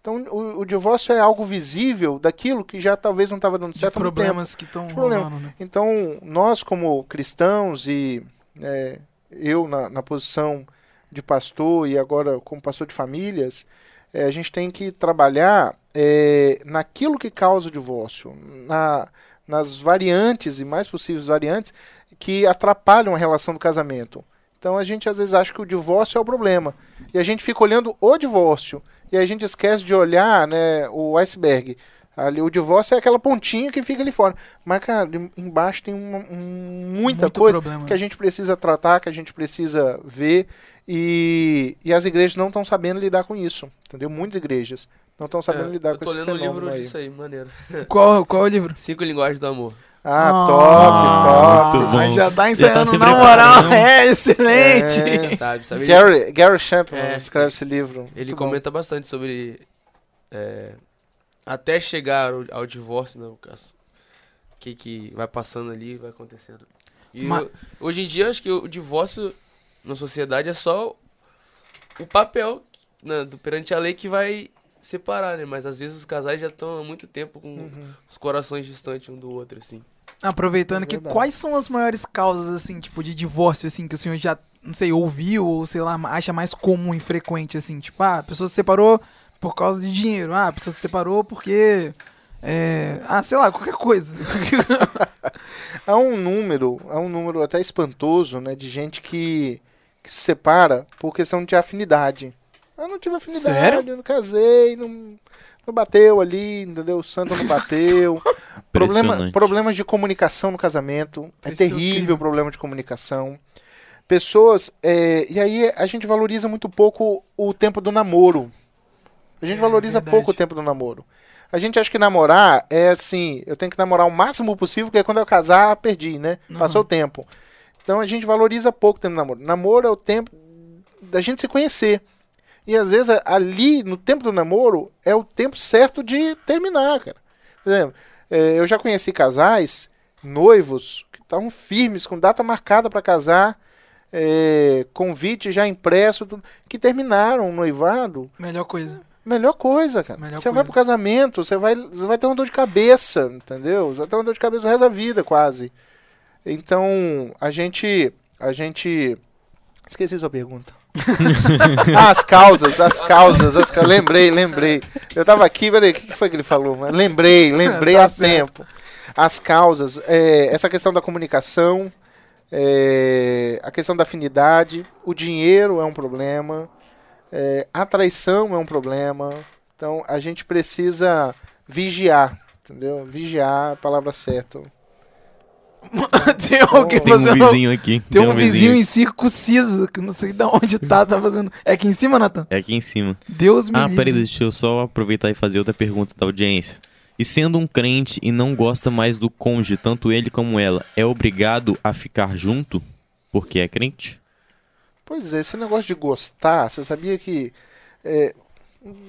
Então, o, o divórcio é algo visível daquilo que já talvez não estava dando De certo tempo. problemas que estão De problema. rolando, né? Então, nós como cristãos e é, eu na, na posição de pastor e agora como pastor de famílias, é, a gente tem que trabalhar é, naquilo que causa o divórcio, na, nas variantes e mais possíveis variantes que atrapalham a relação do casamento. Então a gente às vezes acha que o divórcio é o problema e a gente fica olhando o divórcio e a gente esquece de olhar né, o iceberg. Ali, o divórcio é aquela pontinha que fica ali fora. Mas, cara, em- embaixo tem uma- um- muita Muito coisa problema. que a gente precisa tratar, que a gente precisa ver. E, e as igrejas não estão sabendo lidar com isso. Entendeu? Muitas igrejas não estão sabendo É, lidar eu com tô esse lendo um livro aí. disso aí, maneiro. Qual, qual é o livro? Cinco linguagens do amor. Ah, Ah, top, Muito top. bom. já tá Já tá ensaiando se na moral. [laughs] É, excelente. É. [laughs] Sabe, sabe? Ele, Gary, Gary Chapman É. escreve esse livro. ele Muito bom. comenta bastante sobre. é, até chegar ao, ao divórcio, né? O caso. que, que vai passando ali vai acontecendo. E Ma- eu- hoje em dia, acho que o divórcio na sociedade é só o papel né, do, perante a lei que vai separar, né? Mas às vezes os casais já estão há muito tempo com Uhum. os corações distantes um do outro, assim. Aproveitando É que quais são as maiores causas, assim, tipo, de divórcio, assim, que o senhor já, não sei, ouviu ou, sei lá, acha mais comum e frequente, assim? Tipo, ah, a pessoa se separou por causa de dinheiro. Ah, a pessoa se separou porque... É, ah, sei lá, qualquer coisa. [laughs] Há um número, há um número até espantoso, né, de gente que, que se separa por questão de afinidade. Eu não tive afinidade, Sério? eu não casei, não, não bateu ali, entendeu? O santo não [laughs] bateu. Problema, problemas de comunicação no casamento. É terrível o problema de comunicação. Pessoas. é, e aí a gente valoriza muito pouco o tempo do namoro. A gente É, valoriza verdade. pouco o tempo do namoro. A gente acha que namorar é assim, eu tenho que namorar o máximo possível, porque quando eu casar, perdi, né? Uhum. Passou o tempo. Então a gente valoriza pouco o tempo do namoro. Namoro é o tempo da gente se conhecer. E às vezes ali, no tempo do namoro, é o tempo certo de terminar, cara. Por exemplo, eh, eu já conheci casais, noivos, que estavam firmes, com data marcada para casar, eh, convite já impresso, tudo, que terminaram o noivado Melhor coisa. Melhor coisa, cara. Melhor você vai coisa. pro casamento, você vai, você vai ter uma dor de cabeça, entendeu? Você vai ter uma dor de cabeça o resto da vida, quase. Então, a gente. A gente. Esqueci sua pergunta. Ah, as causas, as causas, as ca- Lembrei, lembrei. Eu tava aqui, peraí, o que foi que ele falou? Lembrei, lembrei Tá a certo. tempo. As causas, é, essa questão da comunicação, é, a questão da afinidade, o dinheiro é um problema, é, a traição é um problema. Então a gente precisa vigiar, entendeu? Vigiar a palavra certa. Tem [laughs] alguém Tem um fazendo. vizinho aqui. Tem um vizinho em circo ciso, que não sei de onde tá, tá fazendo. É aqui em cima, Nathan? É aqui em cima. Deus me Ah, livre. peraí, deixa eu só aproveitar e fazer outra pergunta da audiência. E sendo um crente e não gosta mais do cônjuge, tanto ele como ela, é obrigado a ficar junto porque é crente? Pois é, esse negócio de gostar, você sabia que é,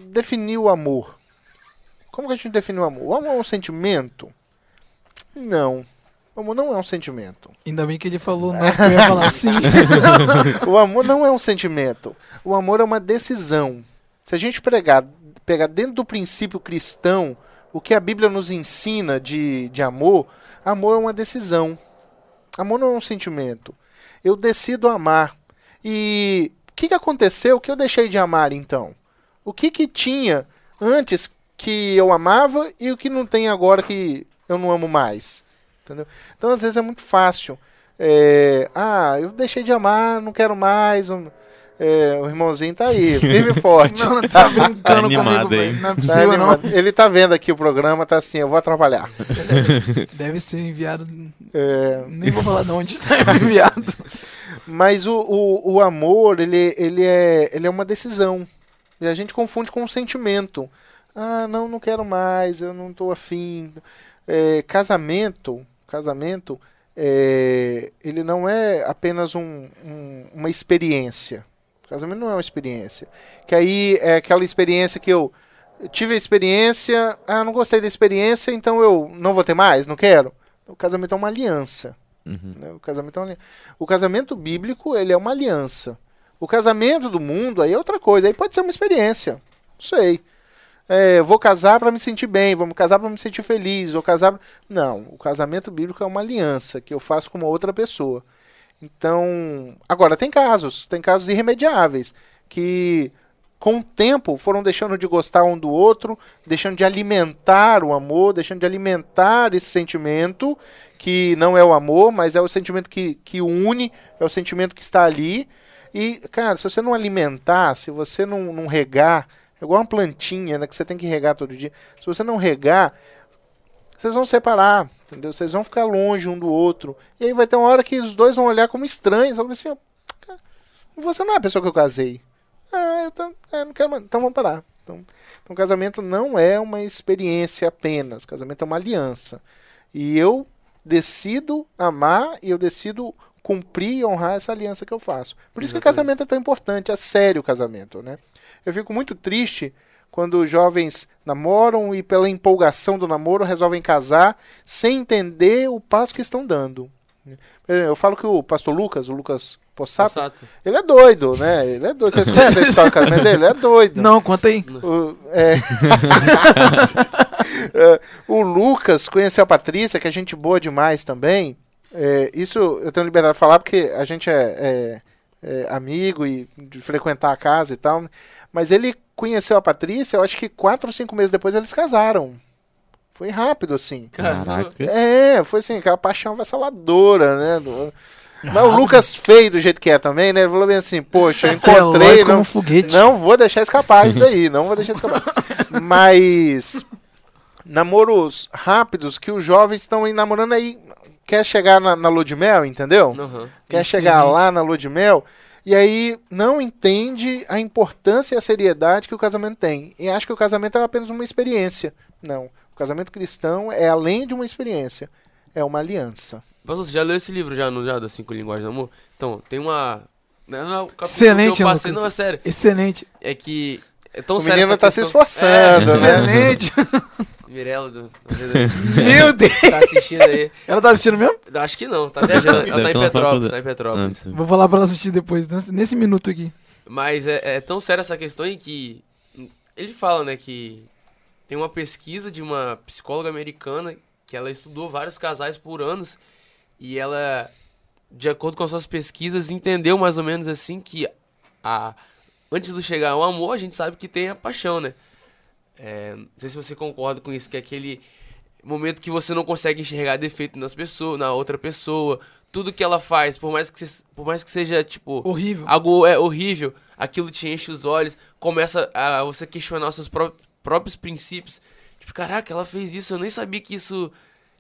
definir o amor. Como que a gente define o amor? O amor é um sentimento? Não. Amor não é um sentimento. Ainda bem que ele falou não, que eu ia falar sim. [laughs] O amor não é um sentimento. O amor é uma decisão. Se a gente pregar, pegar dentro do princípio cristão o que a Bíblia nos ensina de, de amor, amor é uma decisão. Amor não é um sentimento. Eu decido amar. E o que, que aconteceu que eu deixei de amar então? O que, que tinha antes que eu amava e o que não tem agora que eu não amo mais? Entendeu? Então, às vezes, é muito fácil. É, ah, eu deixei de amar, não quero mais. um- é, o irmãozinho tá aí, [laughs] firme e forte. Não, não tá [laughs] brincando animado, comigo, hein? Não é Tá possível, não. animado. Ele tá vendo aqui o programa, tá assim, eu vou atrapalhar. [laughs] Deve ser enviado. É, Nem vou falar de onde tá enviado. mas o, o, o amor, ele, ele, é, ele é uma decisão. E a gente confunde com um sentimento. Ah, não, não quero mais, eu não tô afim. É, casamento, casamento, é, ele não é apenas um- um- uma experiência. Casamento não é uma experiência. Que aí é aquela experiência que eu eu tive a experiência, ah, não gostei da experiência, então eu não vou ter mais, não quero. O casamento é uma aliança. Uhum. né? O casamento é uma. O casamento bíblico, ele é uma aliança. O casamento do mundo aí é outra coisa. Aí pode ser uma experiência. Não sei. É, vou casar para me sentir bem, me casar para me sentir feliz, vou casar. Não, o casamento bíblico é uma aliança que eu faço com uma outra pessoa. Então, agora tem casos, tem casos irremediáveis que com o tempo foram deixando de gostar um do outro, deixando de alimentar o amor, deixando de alimentar esse sentimento que não é o amor, mas é o sentimento que, que une, é o sentimento que está ali. E, cara, se você não alimentar, se você não, não regar, é igual uma plantinha, né, que você tem que regar todo dia. Se você não regar, vocês vão separar, entendeu? Vocês vão ficar longe um do outro. E aí vai ter uma hora que os dois vão olhar como estranhos, vão assim, ó, "Cara, você não é a pessoa que eu casei. Ah, eu tô, é, não quero mais. Então vamos parar. Então, então, casamento não é uma experiência apenas. Casamento é uma aliança. E eu decido amar e eu decido cumprir e honrar essa aliança que eu faço. Por isso que o Exatamente. casamento é tão importante, é sério o casamento, né? Eu fico muito triste quando jovens namoram e pela empolgação do namoro resolvem casar sem entender o passo que estão dando. Eu falo que o pastor Lucas, o Lucas Possato, Sato. ele é doido, né? Ele é doido. Vocês [laughs] conhecem a história do casamento dele? Ele é doido. Não, conta aí. O, é... É, [laughs] o Lucas conheceu a Patrícia, que é gente boa demais também. É, isso eu tenho liberdade de falar porque a gente é, é- é amigo e de frequentar a casa e tal. Mas ele conheceu a Patrícia, eu acho que quatro ou cinco meses depois eles casaram. Foi rápido, assim. Caraca. É, foi assim, aquela paixão vassaladora, né? do- Mas o Lucas feio do jeito que é também, né? Ele falou bem assim, poxa, eu encontrei. Veloz como Não, um foguete. não vou deixar escapar isso [laughs] daí, não vou deixar escapar. Mas namoros rápidos que os jovens estão namorando aí, quer chegar na, na lua de mel, entendeu? Aham. Quer Excelente. chegar lá na lua de mel e aí não entende a importância e a seriedade que o casamento tem. E acha que o casamento é apenas uma experiência. Não. O casamento cristão é além de uma experiência, é uma aliança. Pastor, você já leu esse livro já, não já, das cinco linguagens do amor? Então, tem uma... Não, não, o capítulo Excelente, que eu passei, não, é sério. Excelente. É que... É tão O sério menino tá se questão- esforçando, É, né? Excelente. [laughs] Mirella do, [laughs] Meu Deus. tá assistindo aí. Ela tá assistindo mesmo? Acho que não, tá viajando. Ela tá tá em na Petrópolis, tá em Petrópolis. Ah, Vou falar pra ela assistir depois, nesse, nesse minuto aqui. Mas é, é tão séria essa questão em que ele fala, né, que tem uma pesquisa de uma psicóloga americana que ela estudou vários casais por anos e ela, de acordo com as suas pesquisas, entendeu mais ou menos assim que a, antes de chegar ao amor, a gente sabe que tem a paixão, né? É, não sei se você concorda com isso, que é aquele momento que você não consegue enxergar defeito nas pessoas, na outra pessoa, tudo que ela faz, por mais que, se- por mais que seja, tipo, Horrível. algo é horrível, aquilo te enche os olhos, começa a você questionar os seus pró- próprios princípios. Tipo, caraca, ela fez isso, eu nem sabia que isso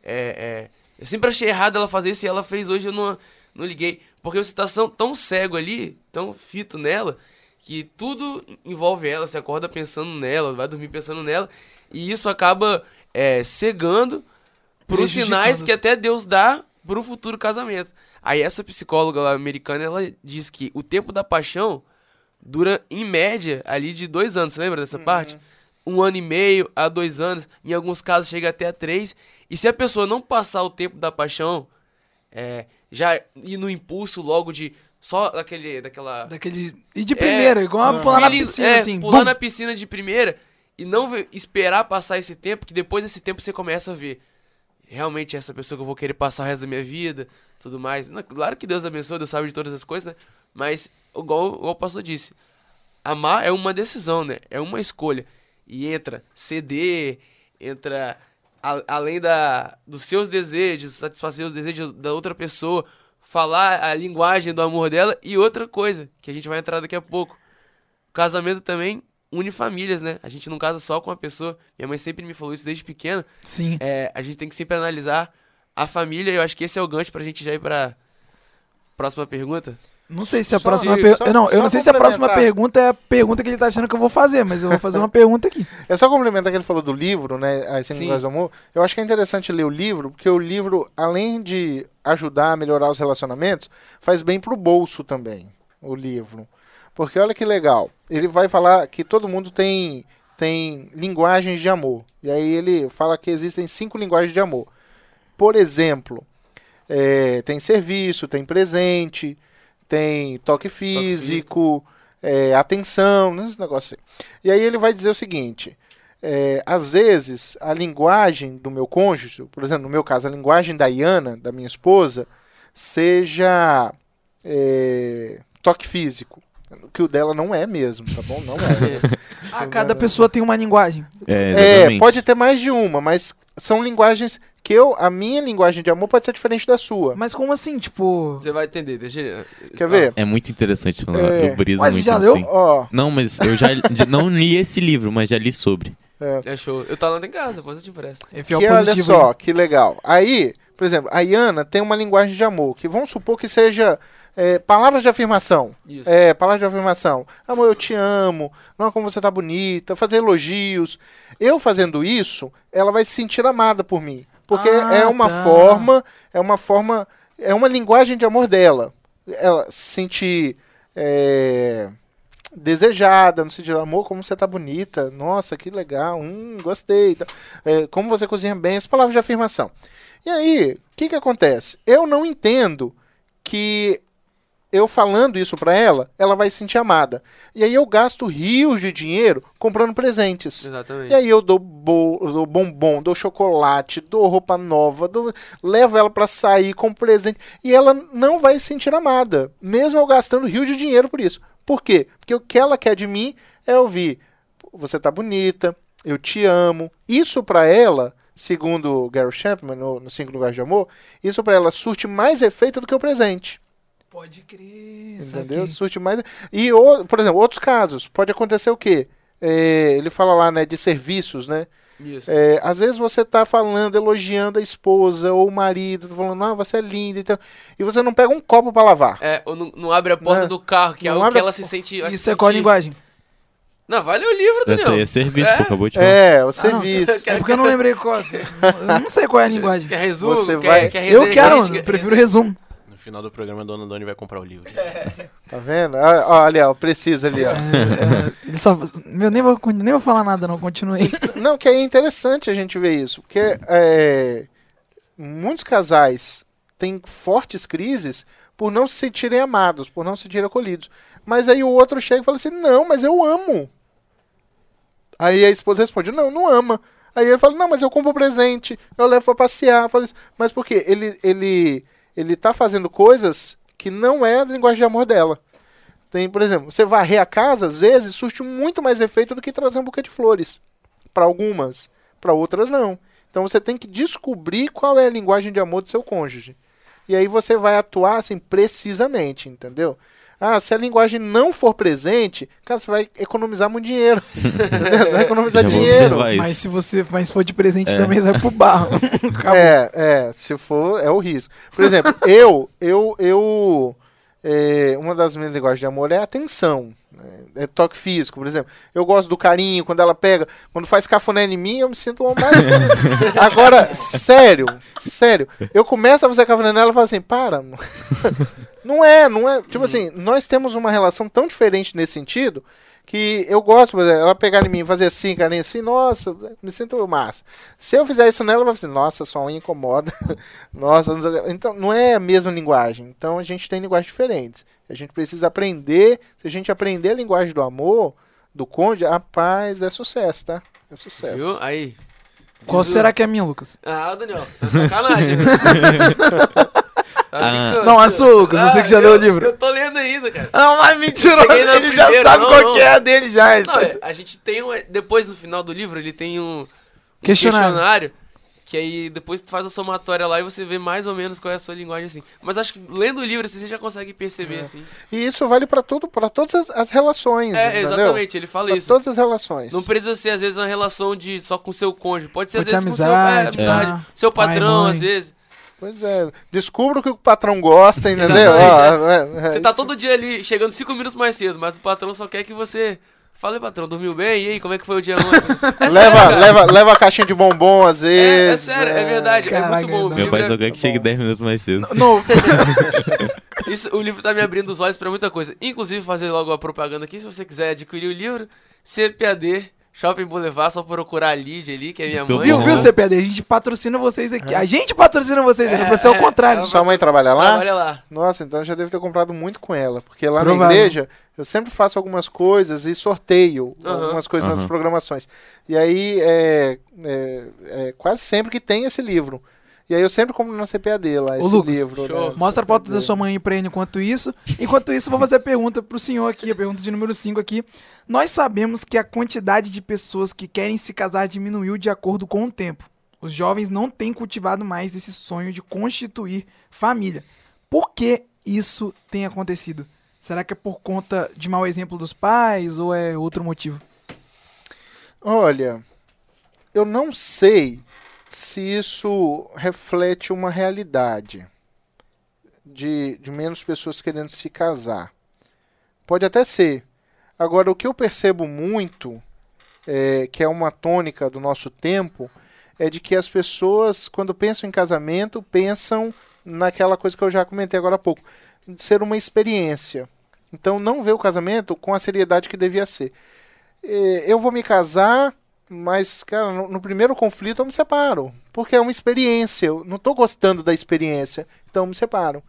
é, é, Eu sempre achei errado ela fazer isso e ela fez hoje eu não, não liguei. Porque você tá tão, tão cego ali, tão fito nela, que tudo envolve ela. Você acorda pensando nela, vai dormir pensando nela. E isso acaba é, cegando pros Prejudicando. sinais que até Deus dá pro futuro casamento. Aí essa psicóloga lá americana, ela diz que o tempo da paixão dura, em média, ali de dois anos. Você lembra dessa parte? Um ano e meio a dois anos. Em alguns casos chega até a três. E se a pessoa não passar o tempo da paixão, é, já ir no impulso logo de só daquele, daquela... Daquele. E de primeira, igual no pular na piscina, é, assim. Pular bum. na piscina de primeira e não esperar passar esse tempo, que depois desse tempo você começa a ver. Realmente é essa pessoa que eu vou querer passar o resto da minha vida, tudo mais. Não, claro que Deus abençoe, Deus sabe de todas as coisas, né? Mas, igual, igual o pastor disse, amar é uma decisão, né? É uma escolha. E entra ceder, entra a- além da, dos seus desejos, satisfazer os desejos da outra pessoa, falar a linguagem do amor dela e outra coisa, que a gente vai entrar daqui a pouco. O casamento também une famílias, né? A gente não casa só com uma pessoa. Minha mãe sempre me falou isso desde pequeno. Sim. É, a gente tem que sempre analisar a família. e Eu acho que esse é o gancho pra gente já ir pra próxima pergunta. Não sei se a Só- próxima pergunta. Não, eu não sei se a próxima pergunta é a pergunta que ele tá achando que eu vou fazer, mas eu vou fazer uma [laughs] pergunta aqui. É só complementar que ele falou do livro, né? As Cinco do Amor. Eu acho que é interessante ler o livro, porque o livro, além de ajudar a melhorar os relacionamentos, faz bem pro bolso também, o livro. Porque olha que legal. Ele vai falar que todo mundo tem, tem linguagens de amor. E aí ele fala que existem cinco linguagens de amor. Por exemplo, é, tem serviço, tem presente, tem toque físico, é, atenção, esse negócio aí. E aí ele vai dizer o seguinte: é, às vezes a linguagem do meu cônjuge, por exemplo, no meu caso, a linguagem da Iana, da minha esposa, seja é, toque físico. Que o dela não é mesmo, tá bom? Não é. [laughs] Ah, cada pessoa tem uma linguagem. É, É, pode ter mais de uma, mas são linguagens que eu, a minha linguagem de amor pode ser diferente da sua. Mas como assim, tipo. Você vai entender, deixa ele. Quer ver? É muito interessante, mano. É. Eu briso Mas muito já assim. leu? Ó, Não, mas eu já, não li esse livro, mas já li sobre. É show. Eu tô lá em casa, depois eu te empresto. É que olha só, aí. que legal. Aí, por exemplo, a Iana tem uma linguagem de amor, que vamos supor que seja é, palavras de afirmação. Isso. É, palavras de afirmação. Amor, eu te amo. Não, como você tá bonita. Fazer elogios. Eu fazendo isso, ela vai se sentir amada por mim. Porque Ah, é uma tá. forma, é uma forma, é uma linguagem de amor dela. Ela se sentir é, desejada, no sentido, amor, como você tá bonita. Nossa, que legal. Hum, gostei. Tá. É, como você cozinha bem. As palavras de afirmação. E aí, o que que acontece? Eu não entendo que eu falando isso pra ela, ela vai se sentir amada. E aí eu gasto rios de dinheiro comprando presentes. Exatamente. E aí eu dou, bo dou bombom, dou chocolate, dou roupa nova, dou- levo ela pra sair com presente. E ela não vai se sentir amada, mesmo eu gastando rio de dinheiro por isso. Por quê? Porque o que ela quer de mim é ouvir: você tá bonita, eu te amo. Isso pra ela, segundo o Gary Chapman no, no Cinco Lugares de Amor, isso pra ela surte mais efeito do que o presente. Pode crer. Entendeu? saquei. Surte mais. E, o- por exemplo, outros casos. Pode acontecer o quê? É, ele fala lá, né, de serviços, né? Isso. É, às vezes você tá falando, elogiando a esposa ou o marido, falando, ah, você é linda e tal. E você não pega um copo pra lavar. É, ou não, não abre a porta Não. do carro, que é abre que ela se sente. vai se Isso é qual linguagem? Não, vai ler o livro, Daniel. Essa aí é serviço, É? pô, acabou de falar. É, o Ah, não, serviço. É porque eu não lembrei qual. Eu não sei qual é a linguagem. Quer resumo? Você quer, vai- quer Eu quero, Quer- eu prefiro resumo. No final do programa, a dona Doni vai comprar o livro. [laughs] Tá vendo? Ah, ó, Olha, ó, precisa ali, ó. É, é, ele só, meu, nem, vou, nem vou falar nada, não. Continue. [laughs] Não, que é interessante a gente ver isso, porque é, muitos casais têm fortes crises por não se sentirem amados, por não se sentirem acolhidos. Mas aí o outro chega e fala assim: Não, mas eu amo. Aí a esposa responde: Não, não ama. Aí ele fala: Não, mas eu compro presente, eu levo pra passear. Fala isso. Mas por quê? Ele, ele, ele tá fazendo coisas que não é a linguagem de amor dela. Tem, por exemplo, você varrer a casa, às vezes, surte muito mais efeito do que trazer um buquê de flores. Para algumas, para outras não. Então você tem que descobrir qual é a linguagem de amor do seu cônjuge. E aí você vai atuar assim precisamente, entendeu? Ah, se a linguagem não for presente, cara, você vai economizar muito dinheiro. [laughs] Vai economizar dinheiro. Mas se você mas for de presente também, você vai pro barro. [laughs] É, é, se for, é o risco. Por exemplo, [laughs] eu, eu, eu, é, uma das minhas linguagens de amor é atenção. né? É toque físico, por exemplo. Eu gosto do carinho, quando ela pega, quando faz cafuné em mim, eu me sinto um mais. Agora, sério, sério. Eu começo a fazer cafuné nela e falo assim, para. Não é, não é. Tipo assim, nós temos uma relação tão diferente nesse sentido que eu gosto, por exemplo, ela pegar em mim e fazer assim, carinho assim, nossa, me sinto massa. Se eu fizer isso nela, ela vai assim, nossa, sua unha incomoda. [laughs] nossa, não então não é a mesma linguagem. Então a gente tem linguagens diferentes. A gente precisa aprender. Se a gente aprender a linguagem do amor, do conde, a paz é sucesso, tá? É sucesso. Viu? Aí. Qual o- será que é a minha, Lucas? Ah, Daniel, tá sacanagem. [laughs] Tá Ah. Não, é sua, Lucas, você que já eu- leu o livro. Eu tô lendo ainda, cara. Não, mas mentiroso, Cheguei na ele já sabe não, qual não. que é a dele já. Não, tá- é, a gente tem um. Depois no final do livro, ele tem um, um Questionário. questionário. Que aí depois tu faz a somatória lá e você vê mais ou menos qual é a sua linguagem assim. Mas acho que lendo o livro assim, você já consegue perceber É. assim. E isso vale para tudo, para todas as, as relações. É, entendeu? exatamente, ele fala Pra isso. todas as relações. Não precisa ser, às vezes, uma relação de só com seu cônjuge. Pode ser, às Pode ser vezes, com seu, é, amizade, amizade, é. seu patrão, mãe. às vezes. Pois é. Descubra o que o patrão gosta, [laughs] entendeu? É, é, Você tá isso- todo dia ali, chegando cinco minutos mais cedo, mas o patrão só quer que você. Fala aí, patrão, dormiu bem? E aí, como é que foi o dia ontem? [laughs] É sério, Leva, cara. leva, leva a caixinha de bombom às É, vezes. é sério, é verdade, é Caraca, muito bom. Não. Meu pai é- só quer que chegue 10 minutos mais cedo. Não, [laughs] Isso, o livro tá me abrindo os olhos pra muita coisa. Inclusive, fazer logo a propaganda aqui, se você quiser adquirir o livro, CPAD, Shopping Boulevard, só procurar a Lídia ali, que é minha Muito mãe. viu, viu, CPD? A gente patrocina vocês aqui. A gente patrocina vocês aqui, pra ser o É, contrário. é, Sua mãe trabalha lá? Trabalha lá. Nossa, então eu já devo ter comprado muito com ela. Porque lá Provável. na igreja eu sempre faço algumas coisas e sorteio Aham. algumas coisas nas Aham. programações. E aí é, é- é quase sempre que tem esse livro. E aí eu sempre compro na CPAD lá, esse Lucas, livro. show. né? Mostra a foto da sua mãe pra ele enquanto isso. Enquanto isso, vou fazer a pergunta pro senhor aqui, a pergunta de número 5 aqui. Nós sabemos que a quantidade de pessoas que querem se casar diminuiu de acordo com o tempo. Os jovens não têm cultivado mais esse sonho de constituir família. Por que isso tem acontecido? Será que é por conta de mau exemplo dos pais ou é outro motivo? Olha, eu não sei se isso reflete uma realidade de, de menos pessoas querendo se casar. Pode até ser. Agora, o que eu percebo muito, é, que é uma tônica do nosso tempo, é de que as pessoas, quando pensam em casamento, pensam naquela coisa que eu já comentei agora há pouco, de ser uma experiência. Então, não vê o casamento com a seriedade que devia ser. Eh, eu vou me casar, mas, cara, no, no primeiro conflito eu me separo. Porque é uma experiência. Eu não estou gostando da experiência. Então eu me separo.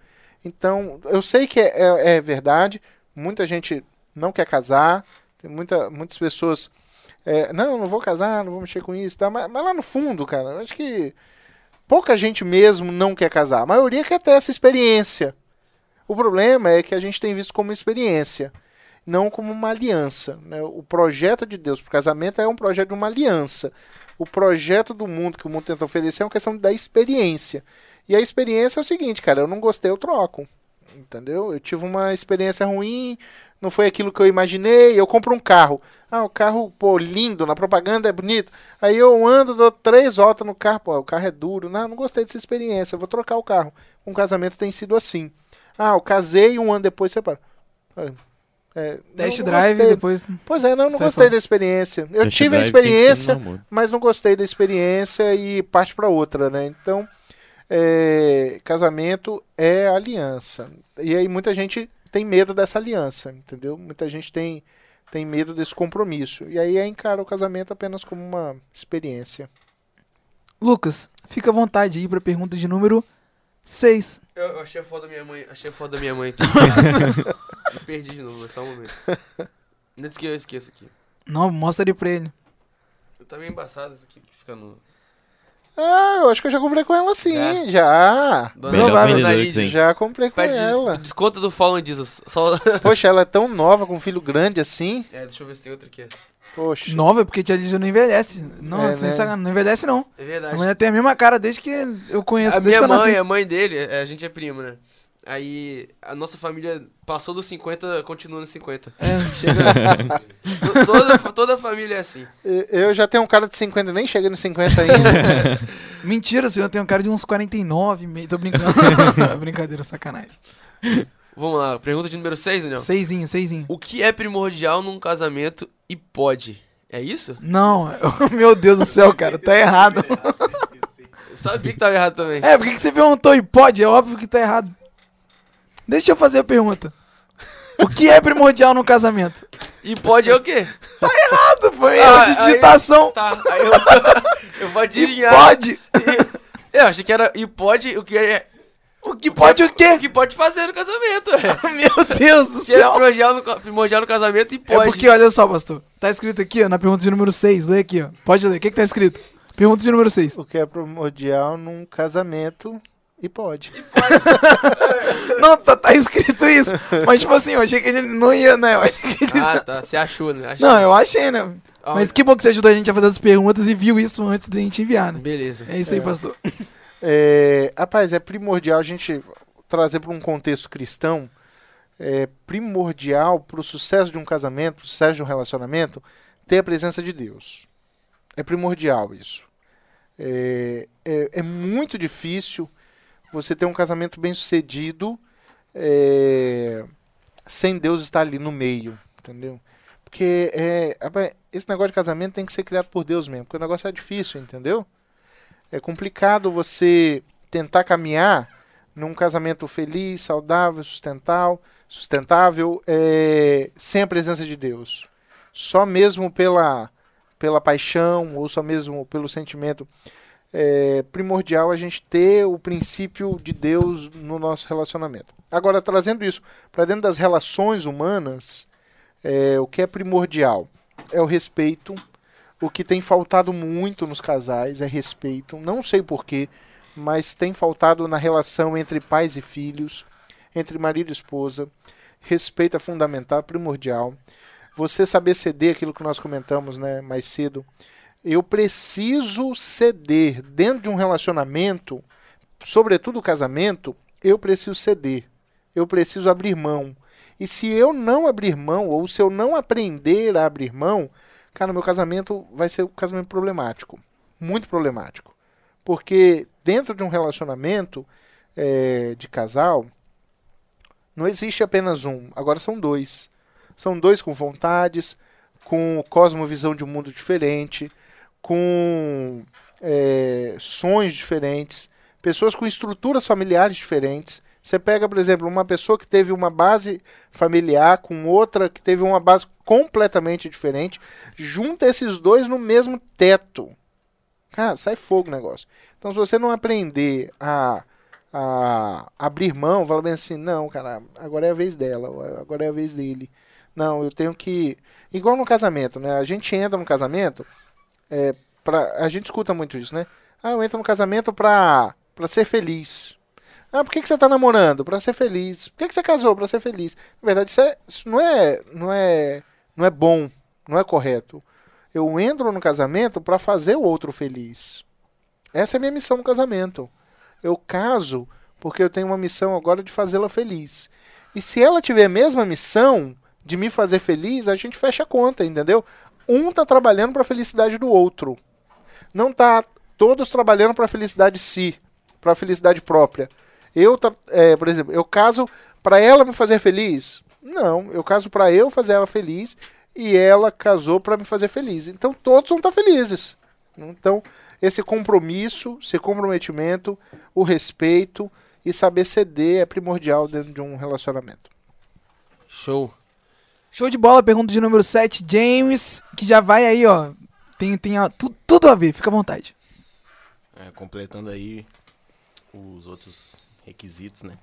Então, eu sei que é, é- é verdade. Muita gente não quer casar. Tem muita, muitas pessoas. eh, não, não vou casar, não vou mexer com isso. Tá? Mas, mas lá no fundo, cara, eu acho que pouca gente mesmo não quer casar. A maioria quer ter essa experiência. O problema é que a gente tem visto como experiência não como uma aliança. né? O projeto de Deus para o casamento é um projeto de uma aliança. O projeto do mundo que o mundo tenta oferecer é uma questão da experiência. E a experiência é o seguinte, cara, eu não gostei, eu troco. Entendeu? Eu tive uma experiência ruim, não foi aquilo que eu imaginei, eu compro um carro. Ah, o carro, pô, lindo, na propaganda é bonito. Aí eu ando, dou três voltas no carro, pô, o carro é duro. Não, não gostei dessa experiência, vou trocar o carro. Um casamento tem sido assim. Ah, eu casei um ano depois separo. É, Test drive, gostei. depois. Pois é, não, não gostei fora. da experiência. Eu Test tive a experiência, mas não gostei da experiência e parte para outra, né? Então, é, casamento é aliança. E aí muita gente tem medo dessa aliança, entendeu? Muita gente tem, tem medo desse compromisso. E aí encara o casamento apenas como uma experiência. Lucas, fica à vontade aí pra pergunta de número 6. Eu, eu achei a foto da minha mãe. Achei a foto da minha mãe aqui. [laughs] Me perdi de novo, só um momento. Antes que eu esqueça aqui. Não, mostra ali pra ele. Tá meio embaçado isso aqui que fica no. Ah, eu acho que eu já comprei com ela sim, É? já. Dona Melhor vendedor que tem. Já comprei com Pede ela. des- desconto do Fallen Jesus. Só... Poxa, ela é tão nova, com um filho grande assim. É, deixa eu ver se tem outra aqui. Poxa. Nova, porque tia Lígia não envelhece. Não, É, sem né? sacanagem, não envelhece não. É A verdade. mulher tem a mesma cara desde que eu conheço, A desde minha que eu nasci. mãe, a mãe dele, é, a gente é primo, né? Aí a nossa família passou dos 50, continua nos 50. É, chega. [laughs] toda, toda família é assim. Eu já tenho um cara de 50, nem cheguei nos 50 ainda. [laughs] Mentira, senhor, tem um cara de uns 49 e meio. Tô brincando. [laughs] Brincadeira, sacanagem. Vamos lá, pergunta de número 6, Daniel. Seisinho, seisinho. O que é primordial num casamento e pode? É isso? Não, [laughs] meu Deus do céu, cara, tá errado. Eu sabia que tava errado também. É, por que que você perguntou e pode? É óbvio que tá errado. Deixa eu fazer a pergunta. O que é primordial no casamento? E pode é o quê? Errado, foi Ah, erro de aí- digitação. Tá, aí eu, [laughs] eu vou E adivinhar. pode. Eu achei que era e pode o que é. O que pode o O quê? que pode fazer no casamento. é. [laughs] Meu Deus do O que é céu. primordial no, primordial no casamento e É pode. porque, olha só, pastor. Tá escrito aqui, ó, na pergunta de número 6. Lê aqui, ó. Pode ler. O que que tá escrito? Pergunta de número 6. o que é primordial num casamento e pode. [laughs] Não, tá, tá escrito isso. Mas, tipo assim, eu achei que ele não ia, né? Eu achei que ele... Ah, tá. Você achou, né? Achou. Não, eu achei, né? Ah, Mas que bom que você ajudou a gente a fazer as perguntas e viu isso antes da gente enviar, né? Beleza. É isso aí, pastor. É, rapaz, é primordial a gente trazer para um contexto cristão. É primordial para o sucesso de um casamento, pro sucesso de um relacionamento, ter a presença de Deus. É primordial isso. É, é, é muito difícil você ter um casamento bem sucedido é, sem Deus estar ali no meio, entendeu? Porque é, esse negócio de casamento tem que ser criado por Deus mesmo, porque o negócio é difícil, entendeu? É complicado você tentar caminhar num casamento feliz, saudável, sustentável, sustentável é, sem a presença de Deus. Só mesmo pela, pela paixão ou só mesmo pelo sentimento. É primordial a gente ter o princípio de Deus no nosso relacionamento. Agora, trazendo isso para dentro das relações humanas, é, o que é primordial é o respeito, o que tem faltado muito nos casais é respeito. Não sei porquê, mas tem faltado na relação entre pais e filhos, entre marido e esposa. Respeito é fundamental, primordial. Você saber ceder aquilo que nós comentamos né, mais cedo. Eu preciso ceder dentro de um relacionamento, sobretudo o casamento, eu preciso ceder. Eu preciso abrir mão. E se eu não abrir mão, ou se eu não aprender a abrir mão, cara, meu casamento vai ser um casamento problemático. Muito problemático. Porque dentro de um relacionamento é, de casal, não existe apenas um, agora são dois. São dois com vontades, com cosmovisão de um mundo diferente, com é, sonhos diferentes, pessoas com estruturas familiares diferentes. Você pega, por exemplo, uma pessoa que teve uma base familiar com outra que teve uma base completamente diferente, junta esses dois no mesmo teto. Cara, sai fogo o negócio. Então, se você não aprender a, a abrir mão, fala bem assim: não, cara, agora é a vez dela, agora é a vez dele. Não, eu tenho que. Igual no casamento, né? A gente entra no casamento, é, pra... a gente escuta muito isso, né? Ah, eu entro no casamento pra, pra ser feliz. Ah, por que, que você tá namorando? Pra ser feliz. Por que, que você casou? Pra ser feliz. Na verdade, isso, é, isso não, é, não, é, não é bom, não é correto. Eu entro no casamento para fazer o outro feliz. Essa é a minha missão no casamento. Eu caso porque eu tenho uma missão agora de fazê-la feliz. E se ela tiver a mesma missão de me fazer feliz, a gente fecha a conta, entendeu? Um tá trabalhando para a felicidade do outro. Não tá todos trabalhando para a felicidade de si, para a felicidade própria. Eu, tá, é, por exemplo, eu caso para ela me fazer feliz? Não, eu caso para eu fazer ela feliz e ela casou para me fazer feliz. Então todos vão estar felizes. Então, esse compromisso, esse comprometimento, o respeito e saber ceder é primordial dentro de um relacionamento. Show. Show de bola, pergunta de número 7, James, que já vai aí, ó. Tem, tem a- tu- tudo a ver, fica à vontade. É, completando aí os outros requisitos, né?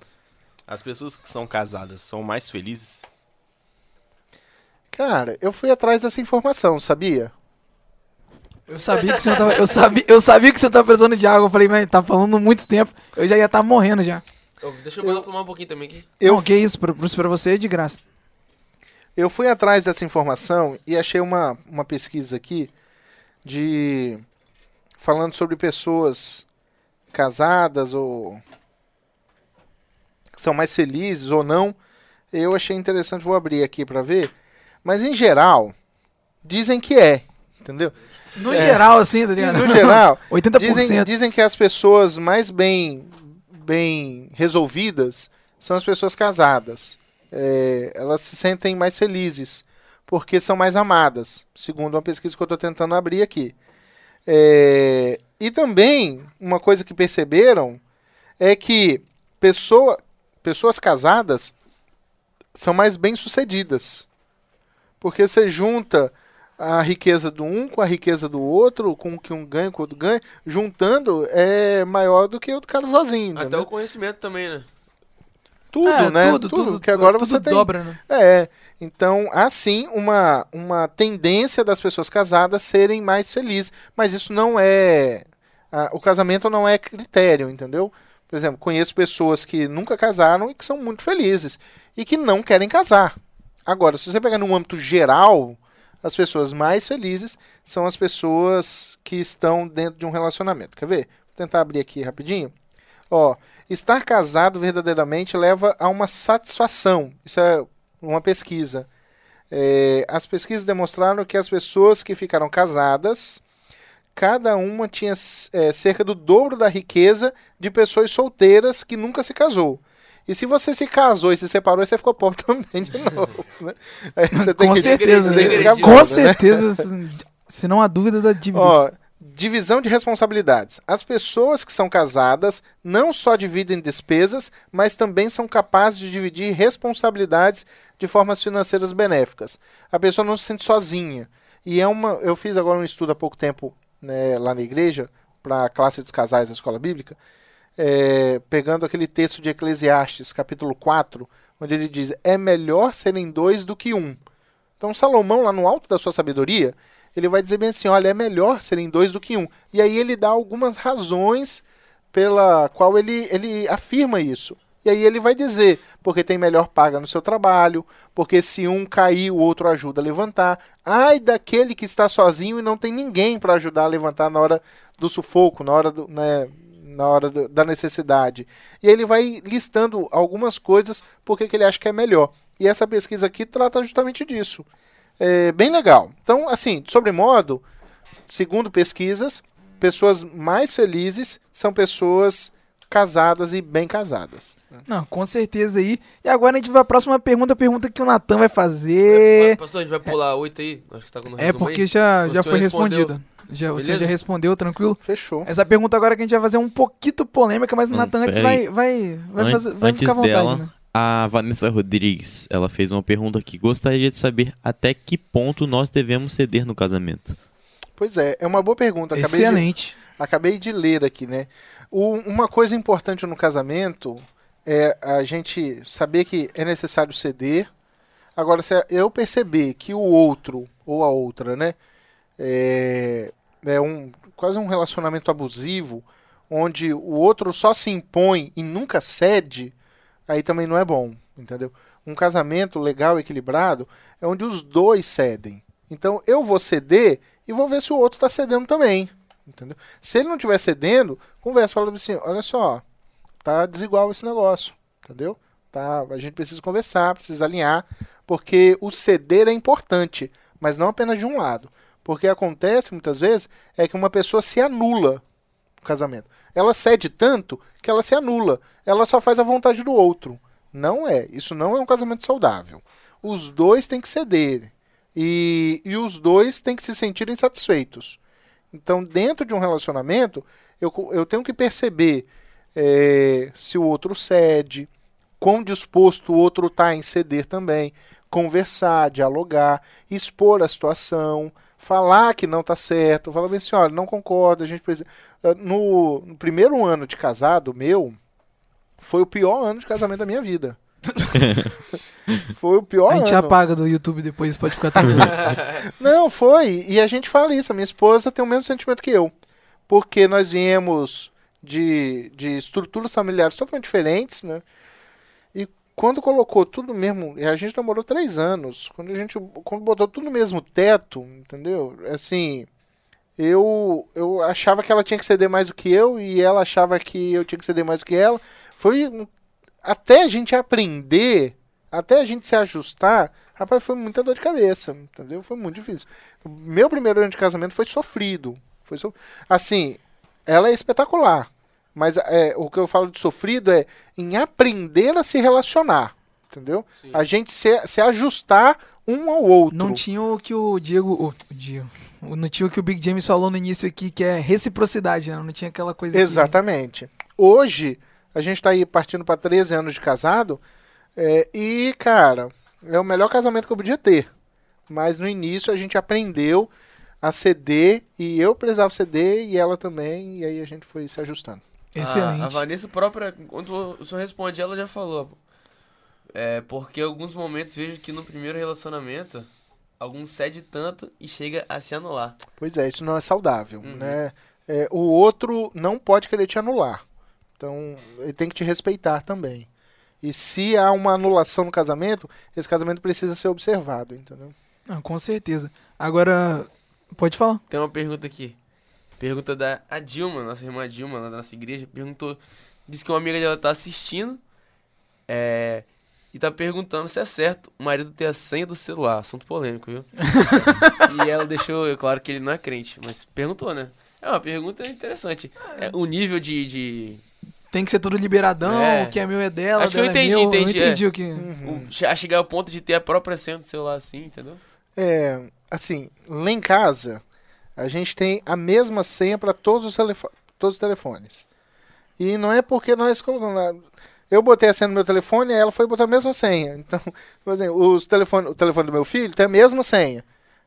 As pessoas que são casadas são mais felizes? Cara, eu fui atrás dessa informação, sabia? Eu sabia que o senhor tava, eu sabia, eu sabia que o senhor tava precisando de água. Eu falei, mas tá falando muito tempo. Eu já ia estar morrendo já. Deixa eu mandar tomar um pouquinho também aqui. Eu, Não, que isso, pra, pra você é de graça. eu fui atrás dessa informação e achei uma, uma pesquisa aqui de falando sobre pessoas casadas ou que são mais felizes ou não. Eu achei interessante, vou abrir aqui para ver. Mas em geral, dizem que é, entendeu? No geral, assim, ligado? No geral, [laughs] 80%. dizem, dizem que as pessoas mais bem, bem resolvidas são as pessoas casadas. É, elas se sentem mais felizes porque são mais amadas, segundo uma pesquisa que eu estou tentando abrir aqui. É, e também, uma coisa que perceberam é que pessoa, pessoas casadas são mais bem-sucedidas. Porque você junta a riqueza do um com a riqueza do outro, com o que um ganha, com o outro ganha, juntando é maior do que o do cara sozinho. Até entendeu? o conhecimento também, né? Tudo, É, né? Tudo, tudo. que agora tudo você tem. dobra, né? É. Então, há sim uma, uma tendência das pessoas casadas serem mais felizes. Mas isso não é. ah, o casamento não é critério, entendeu? Por exemplo, conheço pessoas que nunca casaram e que são muito felizes. E que não querem casar. Agora, se você pegar num âmbito geral, as pessoas mais felizes são as pessoas que estão dentro de um relacionamento. Quer ver? Vou tentar abrir aqui rapidinho. Ó, estar casado verdadeiramente leva a uma satisfação. Isso é uma pesquisa. É, as pesquisas demonstraram que as pessoas que ficaram casadas, cada uma tinha é, cerca do dobro da riqueza de pessoas solteiras que nunca se casou. E se você se casou e se separou, você ficou pobre [laughs] também de novo. Né? Com que- certeza, né? ficar Com pobre, né? certeza. se- Se não há dúvidas, há dívidas. Ó, divisão de responsabilidades. As pessoas que são casadas não só dividem despesas, mas também são capazes de dividir responsabilidades de formas financeiras benéficas. A pessoa não se sente sozinha. E é uma. Eu fiz agora um estudo há pouco tempo né, lá na igreja, para a classe dos casais da escola bíblica, é, pegando aquele texto de Eclesiastes, capítulo 4, onde ele diz: É melhor serem dois do que um. Então, Salomão, lá no alto da sua sabedoria, ele vai dizer bem assim: olha, é melhor serem dois do que um. E aí ele dá algumas razões pela qual ele, ele afirma isso. E aí ele vai dizer, porque tem melhor paga no seu trabalho, porque se um cair, o outro ajuda a levantar. Ai daquele que está sozinho e não tem ninguém para ajudar a levantar na hora do sufoco, na hora, do, né, na hora do- da necessidade. E aí ele vai listando algumas coisas porque que ele acha que é melhor. E essa pesquisa aqui trata justamente disso. É bem legal. Então, assim, de sobremodo, segundo pesquisas, pessoas mais felizes são pessoas casadas e bem casadas. Não, com certeza aí. E agora a gente vai pra próxima pergunta, a pergunta que o Natan vai fazer. Pastor, a gente vai pular oito aí? Acho que tá com o É porque aí. já, já foi respondida. Já, o senhor Beleza? já respondeu, tranquilo? Fechou. Essa pergunta agora que a gente vai fazer é um pouquinho polêmica, mas o Hum, Natan antes vai, vai, vai, An- fazer, vai antes ficar à vontade, dela, né? A Vanessa Rodrigues, ela fez uma pergunta que gostaria de saber até que ponto nós devemos ceder no casamento. Pois é, é uma boa pergunta. Acabei de, Excelente. acabei de ler aqui, né? O- uma coisa importante no casamento é a gente saber que é necessário ceder. Agora, se eu perceber que o outro ou a outra, né, é, é um quase um relacionamento abusivo, onde o outro só se impõe e nunca cede, aí também não é bom, entendeu? Um casamento legal, equilibrado, é onde os dois cedem. Então eu vou ceder e vou ver se o outro está cedendo também, entendeu? Se ele não estiver cedendo, conversa, fala assim, olha só, tá desigual esse negócio, entendeu? Tá, a gente precisa conversar, precisa alinhar, porque o ceder é importante, mas não apenas de um lado. Porque acontece muitas vezes é que uma pessoa se anula no casamento. Ela cede tanto que ela se anula. Ela só faz a vontade do outro. Não é. Isso não é um casamento saudável. Os dois têm que ceder. E, e os dois têm que se sentirem satisfeitos. Então, dentro de um relacionamento, eu, eu tenho que perceber eh, se o outro cede, quão disposto o outro está em ceder também, conversar, dialogar, expor a situação, falar que não está certo, falar bem assim, olha, não concordo, a gente precisa... Eh, No, no primeiro ano de casado meu, foi o pior ano de casamento da minha vida. [laughs] foi o pior A gente ano. apaga do YouTube depois, pode ficar tranquilo. [laughs] Não, foi. E a gente fala isso. A minha esposa tem o mesmo sentimento que eu. Porque nós viemos de, de estruturas familiares totalmente diferentes, né? E quando colocou tudo mesmo. E a gente namorou três anos. Quando a gente quando botou tudo no mesmo teto, entendeu? Assim. Eu, eu achava que ela tinha que ceder mais do que eu e ela achava que eu tinha que ceder mais do que ela. Foi até a gente aprender, até a gente se ajustar, rapaz, foi muita dor de cabeça, entendeu? Foi muito difícil. Meu primeiro ano de casamento foi sofrido. Foi so... Assim, ela é espetacular. Mas é, o que eu falo de sofrido é em aprender a se relacionar. Entendeu? Sim. A gente se, se ajustar um ao outro. Não tinha o que o Diego. O, o Diego. o- Não tinha o que o Big James falou no início aqui, que é reciprocidade, né? Não tinha aquela coisa. que- Exatamente. Hoje, a gente tá aí partindo para 13 anos de casado. É, e, cara, é o melhor casamento que eu podia ter. Mas no início a gente aprendeu a ceder. E eu precisava ceder e ela também. E aí a gente foi se ajustando. Excelente. A, a Vanessa própria, quando o senhor responde, ela já falou. É, porque em alguns momentos vejo que no primeiro relacionamento, alguns cede tanto e chega a se anular. Pois é, isso não é saudável, Uhum. né? É, o outro não pode querer te anular. Então, ele tem que te respeitar também. E se há uma anulação no casamento, esse casamento precisa ser observado, entendeu? Ah, com certeza. Agora, pode falar. Tem uma pergunta aqui. Pergunta da a Dilma, nossa irmã Dilma, lá da nossa igreja, perguntou. Disse que uma amiga dela tá assistindo. É. E tá perguntando se é certo o marido ter a senha do celular. Assunto polêmico, viu? [laughs] e ela deixou, é claro que ele não é crente, mas perguntou, né? É uma pergunta interessante. É, o nível de. de Tem que ser tudo liberadão, É. o que é meu é dela, Acho que eu dela é entendi, meu. entendi, Eu entendi é. o que... Uhum. o- chegar ao ponto de ter a própria senha do celular assim, entendeu? É, assim, lá em casa, a gente tem a mesma senha para todos, todos os telefones. E não é porque nós colocamos lá. Eu botei a senha no meu telefone e ela foi botar a mesma senha. Então, [laughs] por exemplo, os telefone, o telefone do meu filho tem a mesma senha.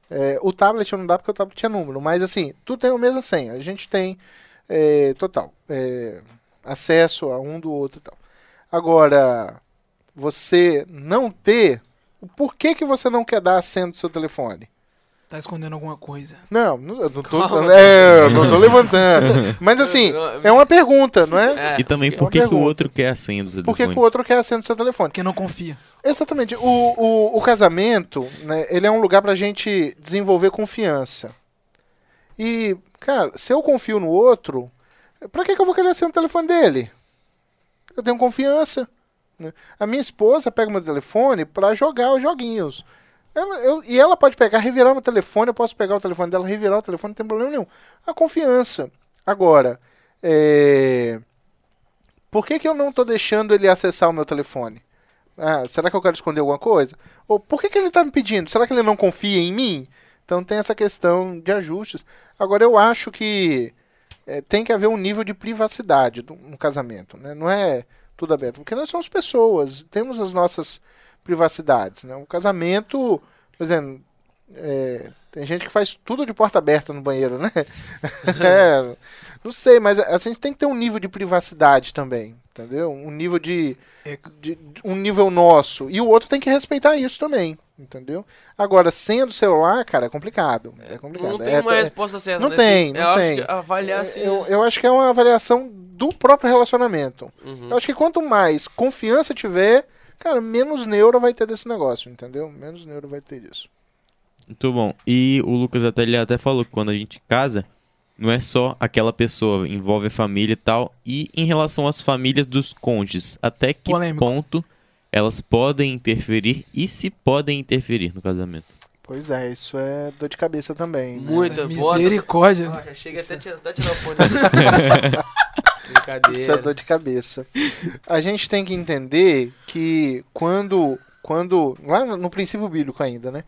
É, o tablet não dá porque o tablet tinha número, mas assim, tudo tem a mesma senha. A gente tem é, total é, acesso a um do outro e tal. Agora, você não ter. Por que, que você não quer dar a senha do seu telefone? Tá escondendo alguma coisa. Não, não, eu não tô, Calma. é, eu não tô levantando. Mas [laughs] assim, é uma pergunta, não é? É, E também, porque- por que, que o outro quer a senha do telefone? Por que, que o outro quer a senha do seu telefone? Porque não confia. Exatamente. O, o, o casamento, né, ele é um lugar pra gente desenvolver confiança. E, cara, se eu confio no outro, pra que, que eu vou querer senha do telefone dele? Eu tenho confiança. né? A minha esposa pega meu telefone pra jogar os joguinhos. Ela- eu- e ela pode pegar, revirar meu telefone, eu posso pegar o telefone dela, revirar o telefone, não tem problema nenhum. A confiança. Agora, é... por que, que eu não tô deixando ele acessar o meu telefone? Ah, será que eu quero esconder alguma coisa? Ou por que, que ele está me pedindo? Será que ele não confia em mim? Então tem essa questão de ajustes. Agora eu acho que eh, tem que haver um nível de privacidade no casamento. Né? Não é tudo aberto. Porque nós somos pessoas, temos as nossas privacidades. Né? O casamento, por exemplo, eh, tem gente que faz tudo de porta aberta no banheiro, né? [laughs] É, não sei, mas a gente tem que ter um nível de privacidade também, entendeu? Um nível de, de- de- um nível nosso e o outro tem que respeitar isso também, entendeu? Agora, senha do celular, cara, é complicado, é complicado. Não tem É- uma é- resposta certa. não né? tem, eu não acho tem. que avaliar assim. eu, eu acho que é uma avaliação do próprio relacionamento. Uhum. Eu acho que quanto mais confiança tiver, cara, menos neuro vai ter desse negócio, entendeu? Menos neuro vai ter disso. Muito bom. E o Lucas até, ele até falou que quando a gente casa, não é só aquela pessoa, envolve a família e tal. E em relação às famílias dos cônjuges, até que Polêmico. ponto elas podem interferir e se podem interferir no casamento? Pois é, isso é dor de cabeça também. né? Muita. Misericórdia. Já chega até tirar, até tirar o fone. Brincadeira. Isso é dor de cabeça. A gente tem que entender que quando, quando lá no princípio bíblico ainda, né?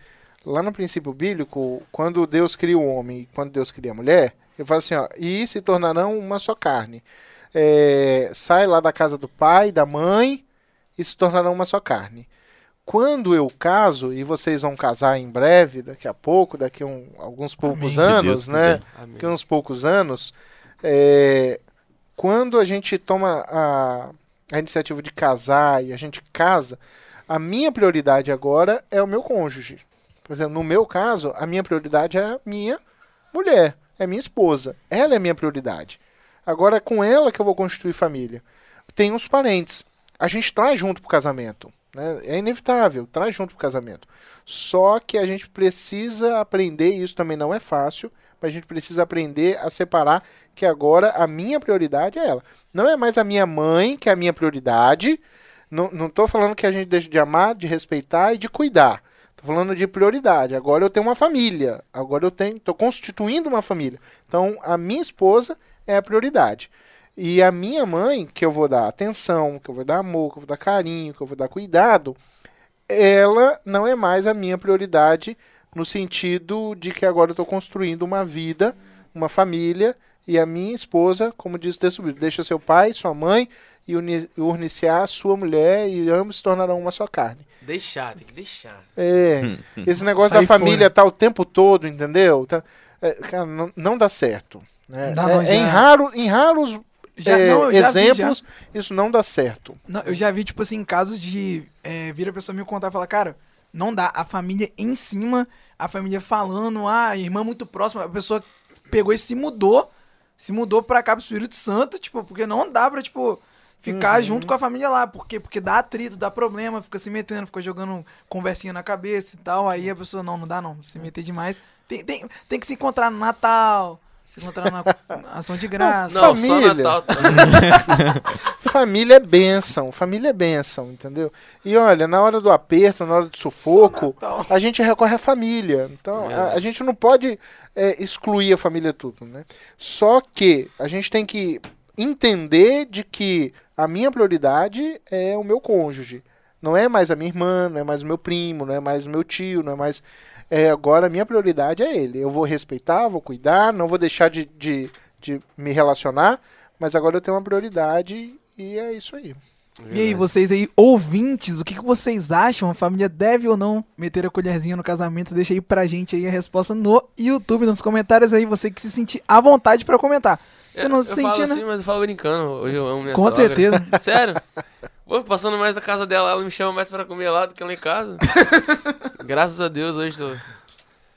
Lá no princípio bíblico, quando Deus cria o homem e quando Deus cria a mulher, ele fala assim, ó, e se tornarão uma só carne. É, sai lá da casa do pai, da mãe, e se tornarão uma só carne. Quando eu caso, e vocês vão casar em breve, daqui a pouco, daqui a um- alguns poucos Amém. Anos, né? Amém. daqui a uns poucos anos, é, quando a gente toma a, a iniciativa de casar e a gente casa, a minha prioridade agora é o meu cônjuge. Por exemplo, no meu caso, a minha prioridade é minha mulher, é minha esposa. Ela é a minha prioridade. Agora é com ela que eu vou constituir família. Tem os parentes. A gente traz junto pro casamento. Né? É inevitável, traz junto pro casamento. Só que a gente precisa aprender, e isso também não é fácil, mas a gente precisa aprender a separar que agora a minha prioridade é ela. Não é mais a minha mãe que é a minha prioridade, Não, tô falando que a gente deixa de amar, de respeitar e de cuidar. Falando de prioridade. Agora eu tenho uma família. Agora eu tenho, tô constituindo uma família. Então a minha esposa é a prioridade. E a minha mãe, que eu vou dar atenção, que eu vou dar amor, que eu vou dar carinho, que eu vou dar cuidado, ela não é mais a minha prioridade no sentido de que agora eu estou construindo uma vida, uma família, e a minha esposa, como diz o texto bíblico, deixa seu pai, sua mãe e uni- urniciar sua mulher, e ambos se tornarão uma só carne. Deixar, tem que deixar. É, [laughs] esse negócio da família fora. tá o tempo todo, entendeu? Tá, é, cara, não, não dá certo. Né? Não, É- não, é já- em, raro, em raros Já, é, não, já vi, já. exemplos, isso não dá certo. Não, eu já vi, tipo assim, casos de é, vir a pessoa me contar e falar, cara, não dá. A família em cima, a família falando, ah, a irmã muito próxima, a pessoa pegou e se mudou, se mudou pra cá pro Espírito Santo, tipo, porque não dá pra, tipo, ficar junto com a família lá. Por quê? Porque dá atrito, dá problema, fica se metendo, fica jogando conversinha na cabeça e tal. Aí a pessoa, não, não dá não, se meter demais. Tem, tem, tem que se encontrar no Natal, se encontrar na [laughs] ação de graça. Não, só família. Natal. tá? [laughs] Família é bênção, família é bênção, entendeu? E olha, na hora do aperto, na hora do sufoco, a gente recorre à família. Então, a, a gente não pode é, excluir a família tudo, né? Só que a gente tem que entender de que a minha prioridade é o meu cônjuge. Não é mais a minha irmã, não é mais o meu primo, não é mais o meu tio, não é mais. É, agora a minha prioridade é ele. Eu vou respeitar, vou cuidar, não vou deixar de, de, de me relacionar, mas agora eu tenho uma prioridade e é isso aí. E aí, vocês aí, ouvintes, o que, que vocês acham? A família deve ou não meter a colherzinha no casamento? Deixa aí pra gente aí a resposta no YouTube, nos comentários aí, você que se sentir à vontade pra comentar. Você não eu se falo sentir, assim, né? mas eu falo brincando. Hoje eu amo minha Com sogra. certeza. [laughs] Sério? Vou passando mais na casa dela, ela me chama mais pra comer lá do que lá em casa. [laughs] Graças a Deus, hoje tô.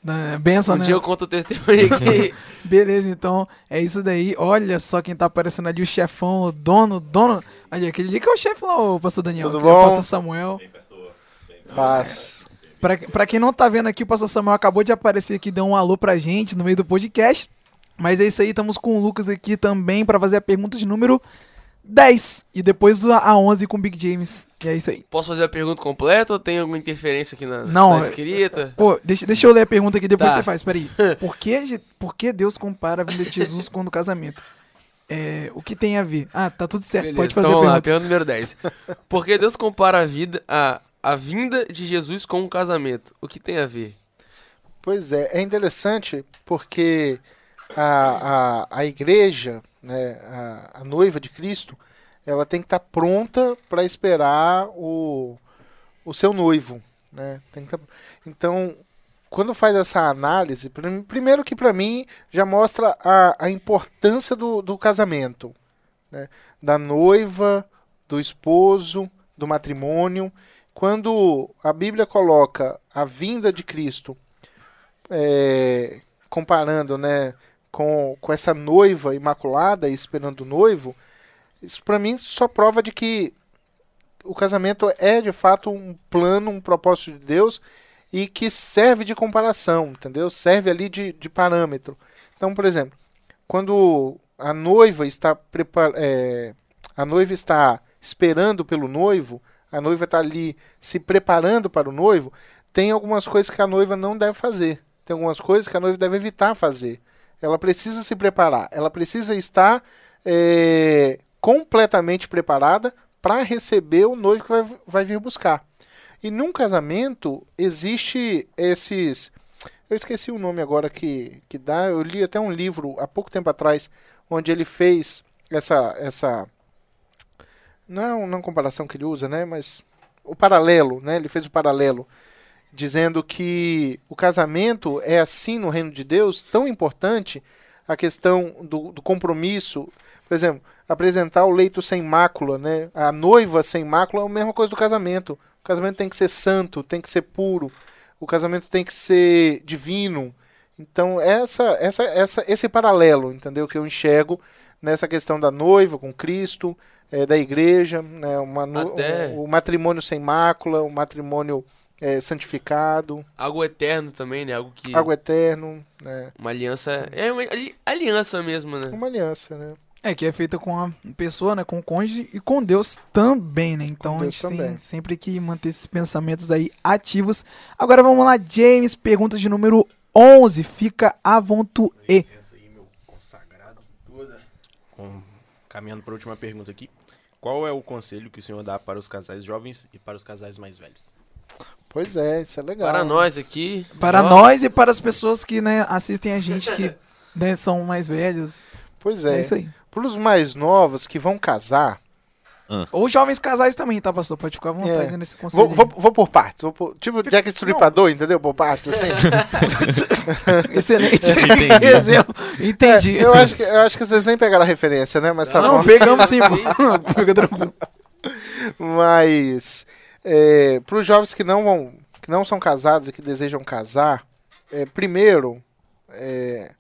É, benção, um né? dia eu conto o testemunho aqui. [laughs] Beleza, então é isso daí. Olha só quem tá aparecendo ali, o chefão, o dono, o dono. Ali, aquele ali que é o chefe lá, o pastor Daniel. Tudo é o bom? pastor Samuel. Faz. Pra, pra quem não tá vendo aqui, o pastor Samuel acabou de aparecer aqui, deu um alô pra gente no meio do podcast. Mas é isso aí, estamos com o Lucas aqui também pra fazer a pergunta de número 10. E depois a a 11 com o Big James. E é isso aí. Posso fazer a pergunta completa ou tem alguma interferência aqui na, Não, na escrita? Pô, deixa, deixa eu ler a pergunta aqui, depois Tá. você faz. Peraí. [laughs] Por que, por que Deus compara a vinda de Jesus [laughs] com o casamento? É, o que tem a ver? Ah, tá tudo certo. Beleza, Pode fazer então a vamos lá, pergunta. pergunta número 10. [laughs] Por que Deus compara a vida, a, a vinda de Jesus com o casamento? O que tem a ver? Pois é, é interessante porque a, a, a igreja, né, a, a noiva de Cristo, ela tem que estar pronta para esperar o, o seu noivo. Né? Tá- então, quando faz essa análise, prim- primeiro que para mim já mostra a, a importância do, do casamento, né? da noiva, do esposo, do matrimônio. Quando a Bíblia coloca a vinda de Cristo é, comparando né, com, com essa noiva imaculada e esperando o noivo, isso para mim só prova de que o casamento é de fato um plano, um propósito de Deus e que serve de comparação, entendeu? Serve ali de, de parâmetro. Então, por exemplo, quando a noiva está prepar, é, a noiva está esperando pelo noivo, a noiva está ali se preparando para o noivo, tem algumas coisas que a noiva não deve fazer. Tem algumas coisas que a noiva deve evitar fazer. Ela precisa se preparar. Ela precisa estar é, completamente preparada para receber o noivo que vai, vai vir buscar. E num casamento existe esses. Eu esqueci o nome agora que, que dá. Eu li até um livro há pouco tempo atrás, onde ele fez essa. essa não é uma comparação que ele usa, né? Mas o paralelo, né? Ele fez o paralelo dizendo que o casamento é assim no reino de Deus tão importante a questão do, do compromisso, por exemplo, apresentar o leito sem mácula, né? A noiva sem mácula é a mesma coisa do casamento. O casamento tem que ser santo, tem que ser puro. O casamento tem que ser divino. Então essa, essa, essa, esse paralelo, entendeu? Que eu enxergo nessa questão da noiva com Cristo, eh, da igreja, né? Uma Até- o, o matrimônio sem mácula, o matrimônio eh, santificado, Algo eterno também, né? Algo que. algo eterno, né? Uma aliança. É uma ali- aliança mesmo, né? Uma aliança, né? É, que é feita com a pessoa, né? Com o cônjuge e com Deus também, né? Então a gente tem sempre que manter esses pensamentos aí ativos. Agora vamos lá, James, pergunta de número 11. Fica à vontade. Aí, meu consagrado. Com- Caminhando para a última pergunta aqui. Qual é o conselho que o senhor dá para os casais jovens e para os casais mais velhos? Pois é, isso é legal. Para nós aqui. Para nós e para as pessoas que né, assistem a gente que [laughs] né, são mais velhos. Pois É, é. isso aí. Para os mais novos que vão casar, Ou jovens casais também, tá, pastor? Pode ficar à vontade É. nesse conselho. vou, vou, vou por partes. Vou por- tipo Jack Stripador, entendeu? Por partes, assim. [laughs] Excelente [laughs] Entendi. exemplo. Entendi. É, eu, acho que, eu acho que vocês nem pegaram a referência, né? Mas tá Não, bom. pegamos sim. Fica tranquilo. Mas para os jovens que não vão, que não são casados e que desejam casar, é, primeiro é,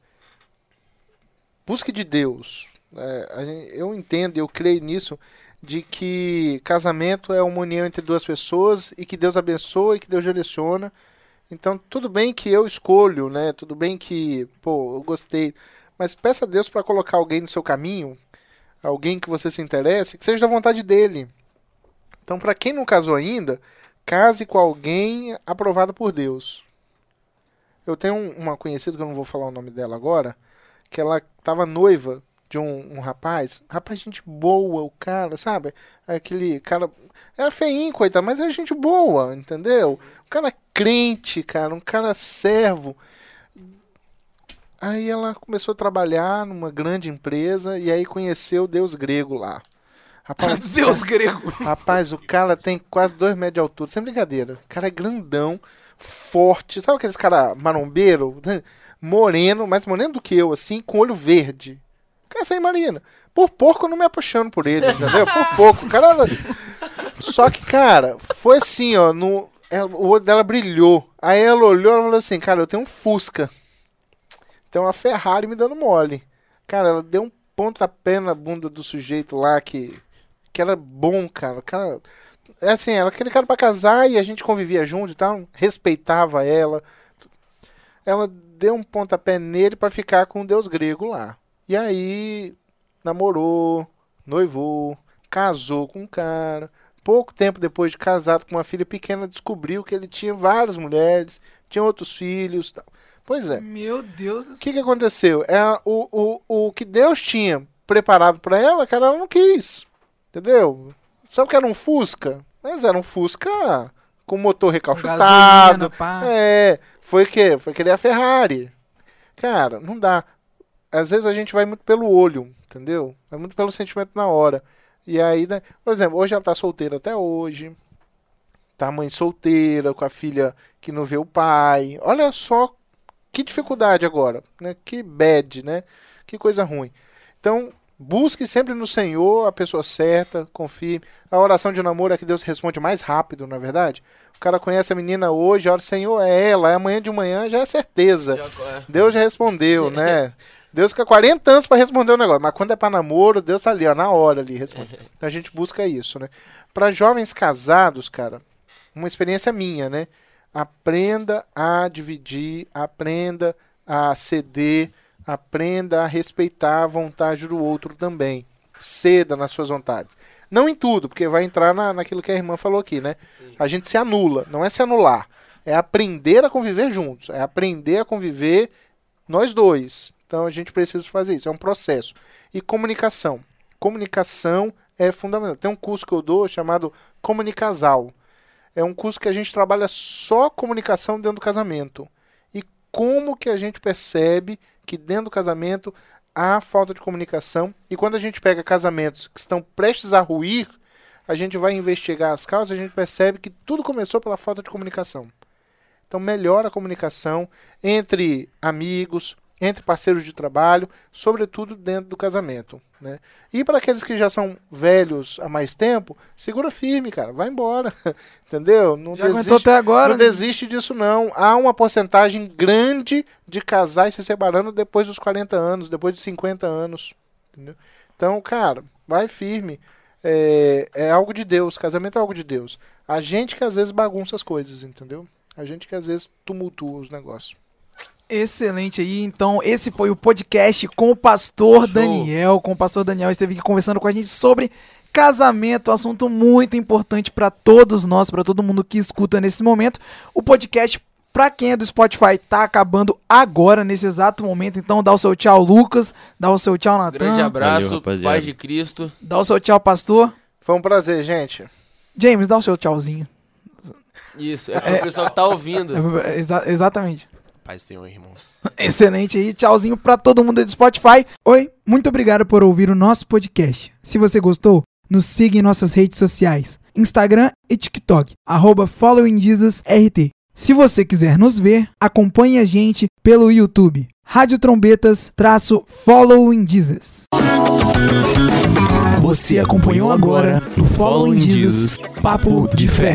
busque de Deus. É, eu entendo, eu creio nisso de que casamento é uma união entre duas pessoas e que Deus abençoa e que Deus direciona. Então tudo bem que eu escolho, né? Tudo bem que pô eu gostei, mas peça a Deus para colocar alguém no seu caminho, alguém que você se interesse, que seja da vontade dele. Então, para quem não casou ainda, case com alguém aprovado por Deus. Eu tenho um- uma conhecida, que eu não vou falar o nome dela agora, que ela estava noiva de um, um rapaz. Rapaz, gente boa, o cara, sabe? Aquele cara. Era feinho, coitado, mas era gente boa, entendeu? Um cara crente, cara, um cara servo. Aí ela começou a trabalhar numa grande empresa e aí conheceu Deus grego lá. Rapaz, Deus grego. Rapaz, o cara tem quase dois metros de altura, sem brincadeira. O cara é grandão, forte. Sabe aqueles cara marombeiro? [laughs] Moreno, mais moreno do que eu, assim, com olho verde. Cara, sem marina. Por pouco eu não me apaixono por ele, entendeu? Por [laughs] pouco. O cara. Só que, cara, foi assim, ó. No... ela- o olho dela brilhou. Aí ela olhou e falou assim: Cara, eu tenho um Fusca. Tem uma Ferrari me dando mole. Cara, ela deu um pontapé na bunda do sujeito lá que que era bom, cara. O cara é assim, era aquele cara pra casar e a gente convivia junto e tal, respeitava ela. Ela deu um pontapé nele pra ficar com o deus grego lá. E aí namorou, noivou, casou com um cara. Pouco tempo depois de casado com uma filha pequena, descobriu que ele tinha várias mulheres, tinha outros filhos. Tal. Pois é. Meu Deus do O que, que aconteceu? É, o, o, o que Deus tinha preparado pra ela, cara, ela não quis. Entendeu? Sabe que era um Fusca? Mas era um Fusca com motor recalchutado. Gasolina. É, foi que Foi querer a Ferrari. Cara, não dá. Às vezes a gente vai muito pelo olho, entendeu? Vai muito pelo sentimento na hora. E aí, né? Por exemplo, hoje ela tá solteira até hoje. Tá mãe solteira, com a filha que não vê o pai. Olha só que dificuldade agora, né? Que bad, né? Que coisa ruim. Então, busque sempre no Senhor a pessoa certa, confie. A oração de namoro é que Deus responde mais rápido, na é verdade. O cara conhece a menina hoje, a hora Senhor é ela, é amanhã de manhã já é certeza. Já- é. Deus já respondeu, [laughs] né? Deus fica 40 anos para responder o negócio, mas quando é para namoro, Deus tá ali, ó, na hora ali responde. [laughs] Então a gente busca isso, né? Para jovens casados, cara, uma experiência minha, né? Aprenda a dividir, aprenda a ceder, aprenda a respeitar a vontade do outro também. Ceda nas suas vontades. Não em tudo, porque vai entrar na, naquilo que a irmã falou aqui, né? Sim. A gente se anula, não é se anular. É aprender a conviver juntos. É aprender a conviver nós dois. Então a gente precisa fazer isso. É um processo. E comunicação. Comunicação é fundamental. Tem um curso que eu dou chamado Comunicasal. É um curso que a gente trabalha só comunicação dentro do casamento. E como que a gente percebe que dentro do casamento há falta de comunicação. E quando a gente pega casamentos que estão prestes a ruir, a gente vai investigar as causas a gente percebe que tudo começou pela falta de comunicação. Então melhora a comunicação entre amigos, entre parceiros de trabalho, sobretudo dentro do casamento. Né? E para aqueles que já são velhos há mais tempo, segura firme, cara, vai embora. [laughs] Entendeu? Não Já aguentou até agora? não desiste disso, não. Há uma porcentagem grande de casais se separando depois dos 40 anos, depois dos 50 anos. Entendeu? Então, cara, vai firme. É, é algo de Deus. Casamento é algo de Deus. A gente que às vezes bagunça as coisas, entendeu? A gente que às vezes tumultua os negócios. Excelente aí. Então, esse foi o podcast com o pastor Show. Daniel. Com o pastor Daniel esteve aqui conversando com a gente sobre casamento, um assunto muito importante para todos nós, para todo mundo que escuta nesse momento. O podcast Pra quem é do Spotify, tá acabando agora, nesse exato momento. Então dá o seu tchau, Lucas. Dá o seu tchau, Natan. Grande abraço, Valeu, rapaziada. paz de Cristo. Dá o seu tchau, pastor. Foi um prazer, gente. James, dá o seu tchauzinho. Isso, é pro pessoal que tá ouvindo. É, exa- exatamente. Paz tenham, irmãos. Excelente aí. Tchauzinho pra todo mundo do Spotify. Oi, muito obrigado por ouvir o nosso podcast. Se você gostou, nos siga em nossas redes sociais. Instagram e TikTok. Arroba RT. Se você quiser nos ver, acompanhe a gente pelo YouTube. Rádio Trombetas traço Following Jesus. Você acompanhou agora no Following Jesus Papo de Fé.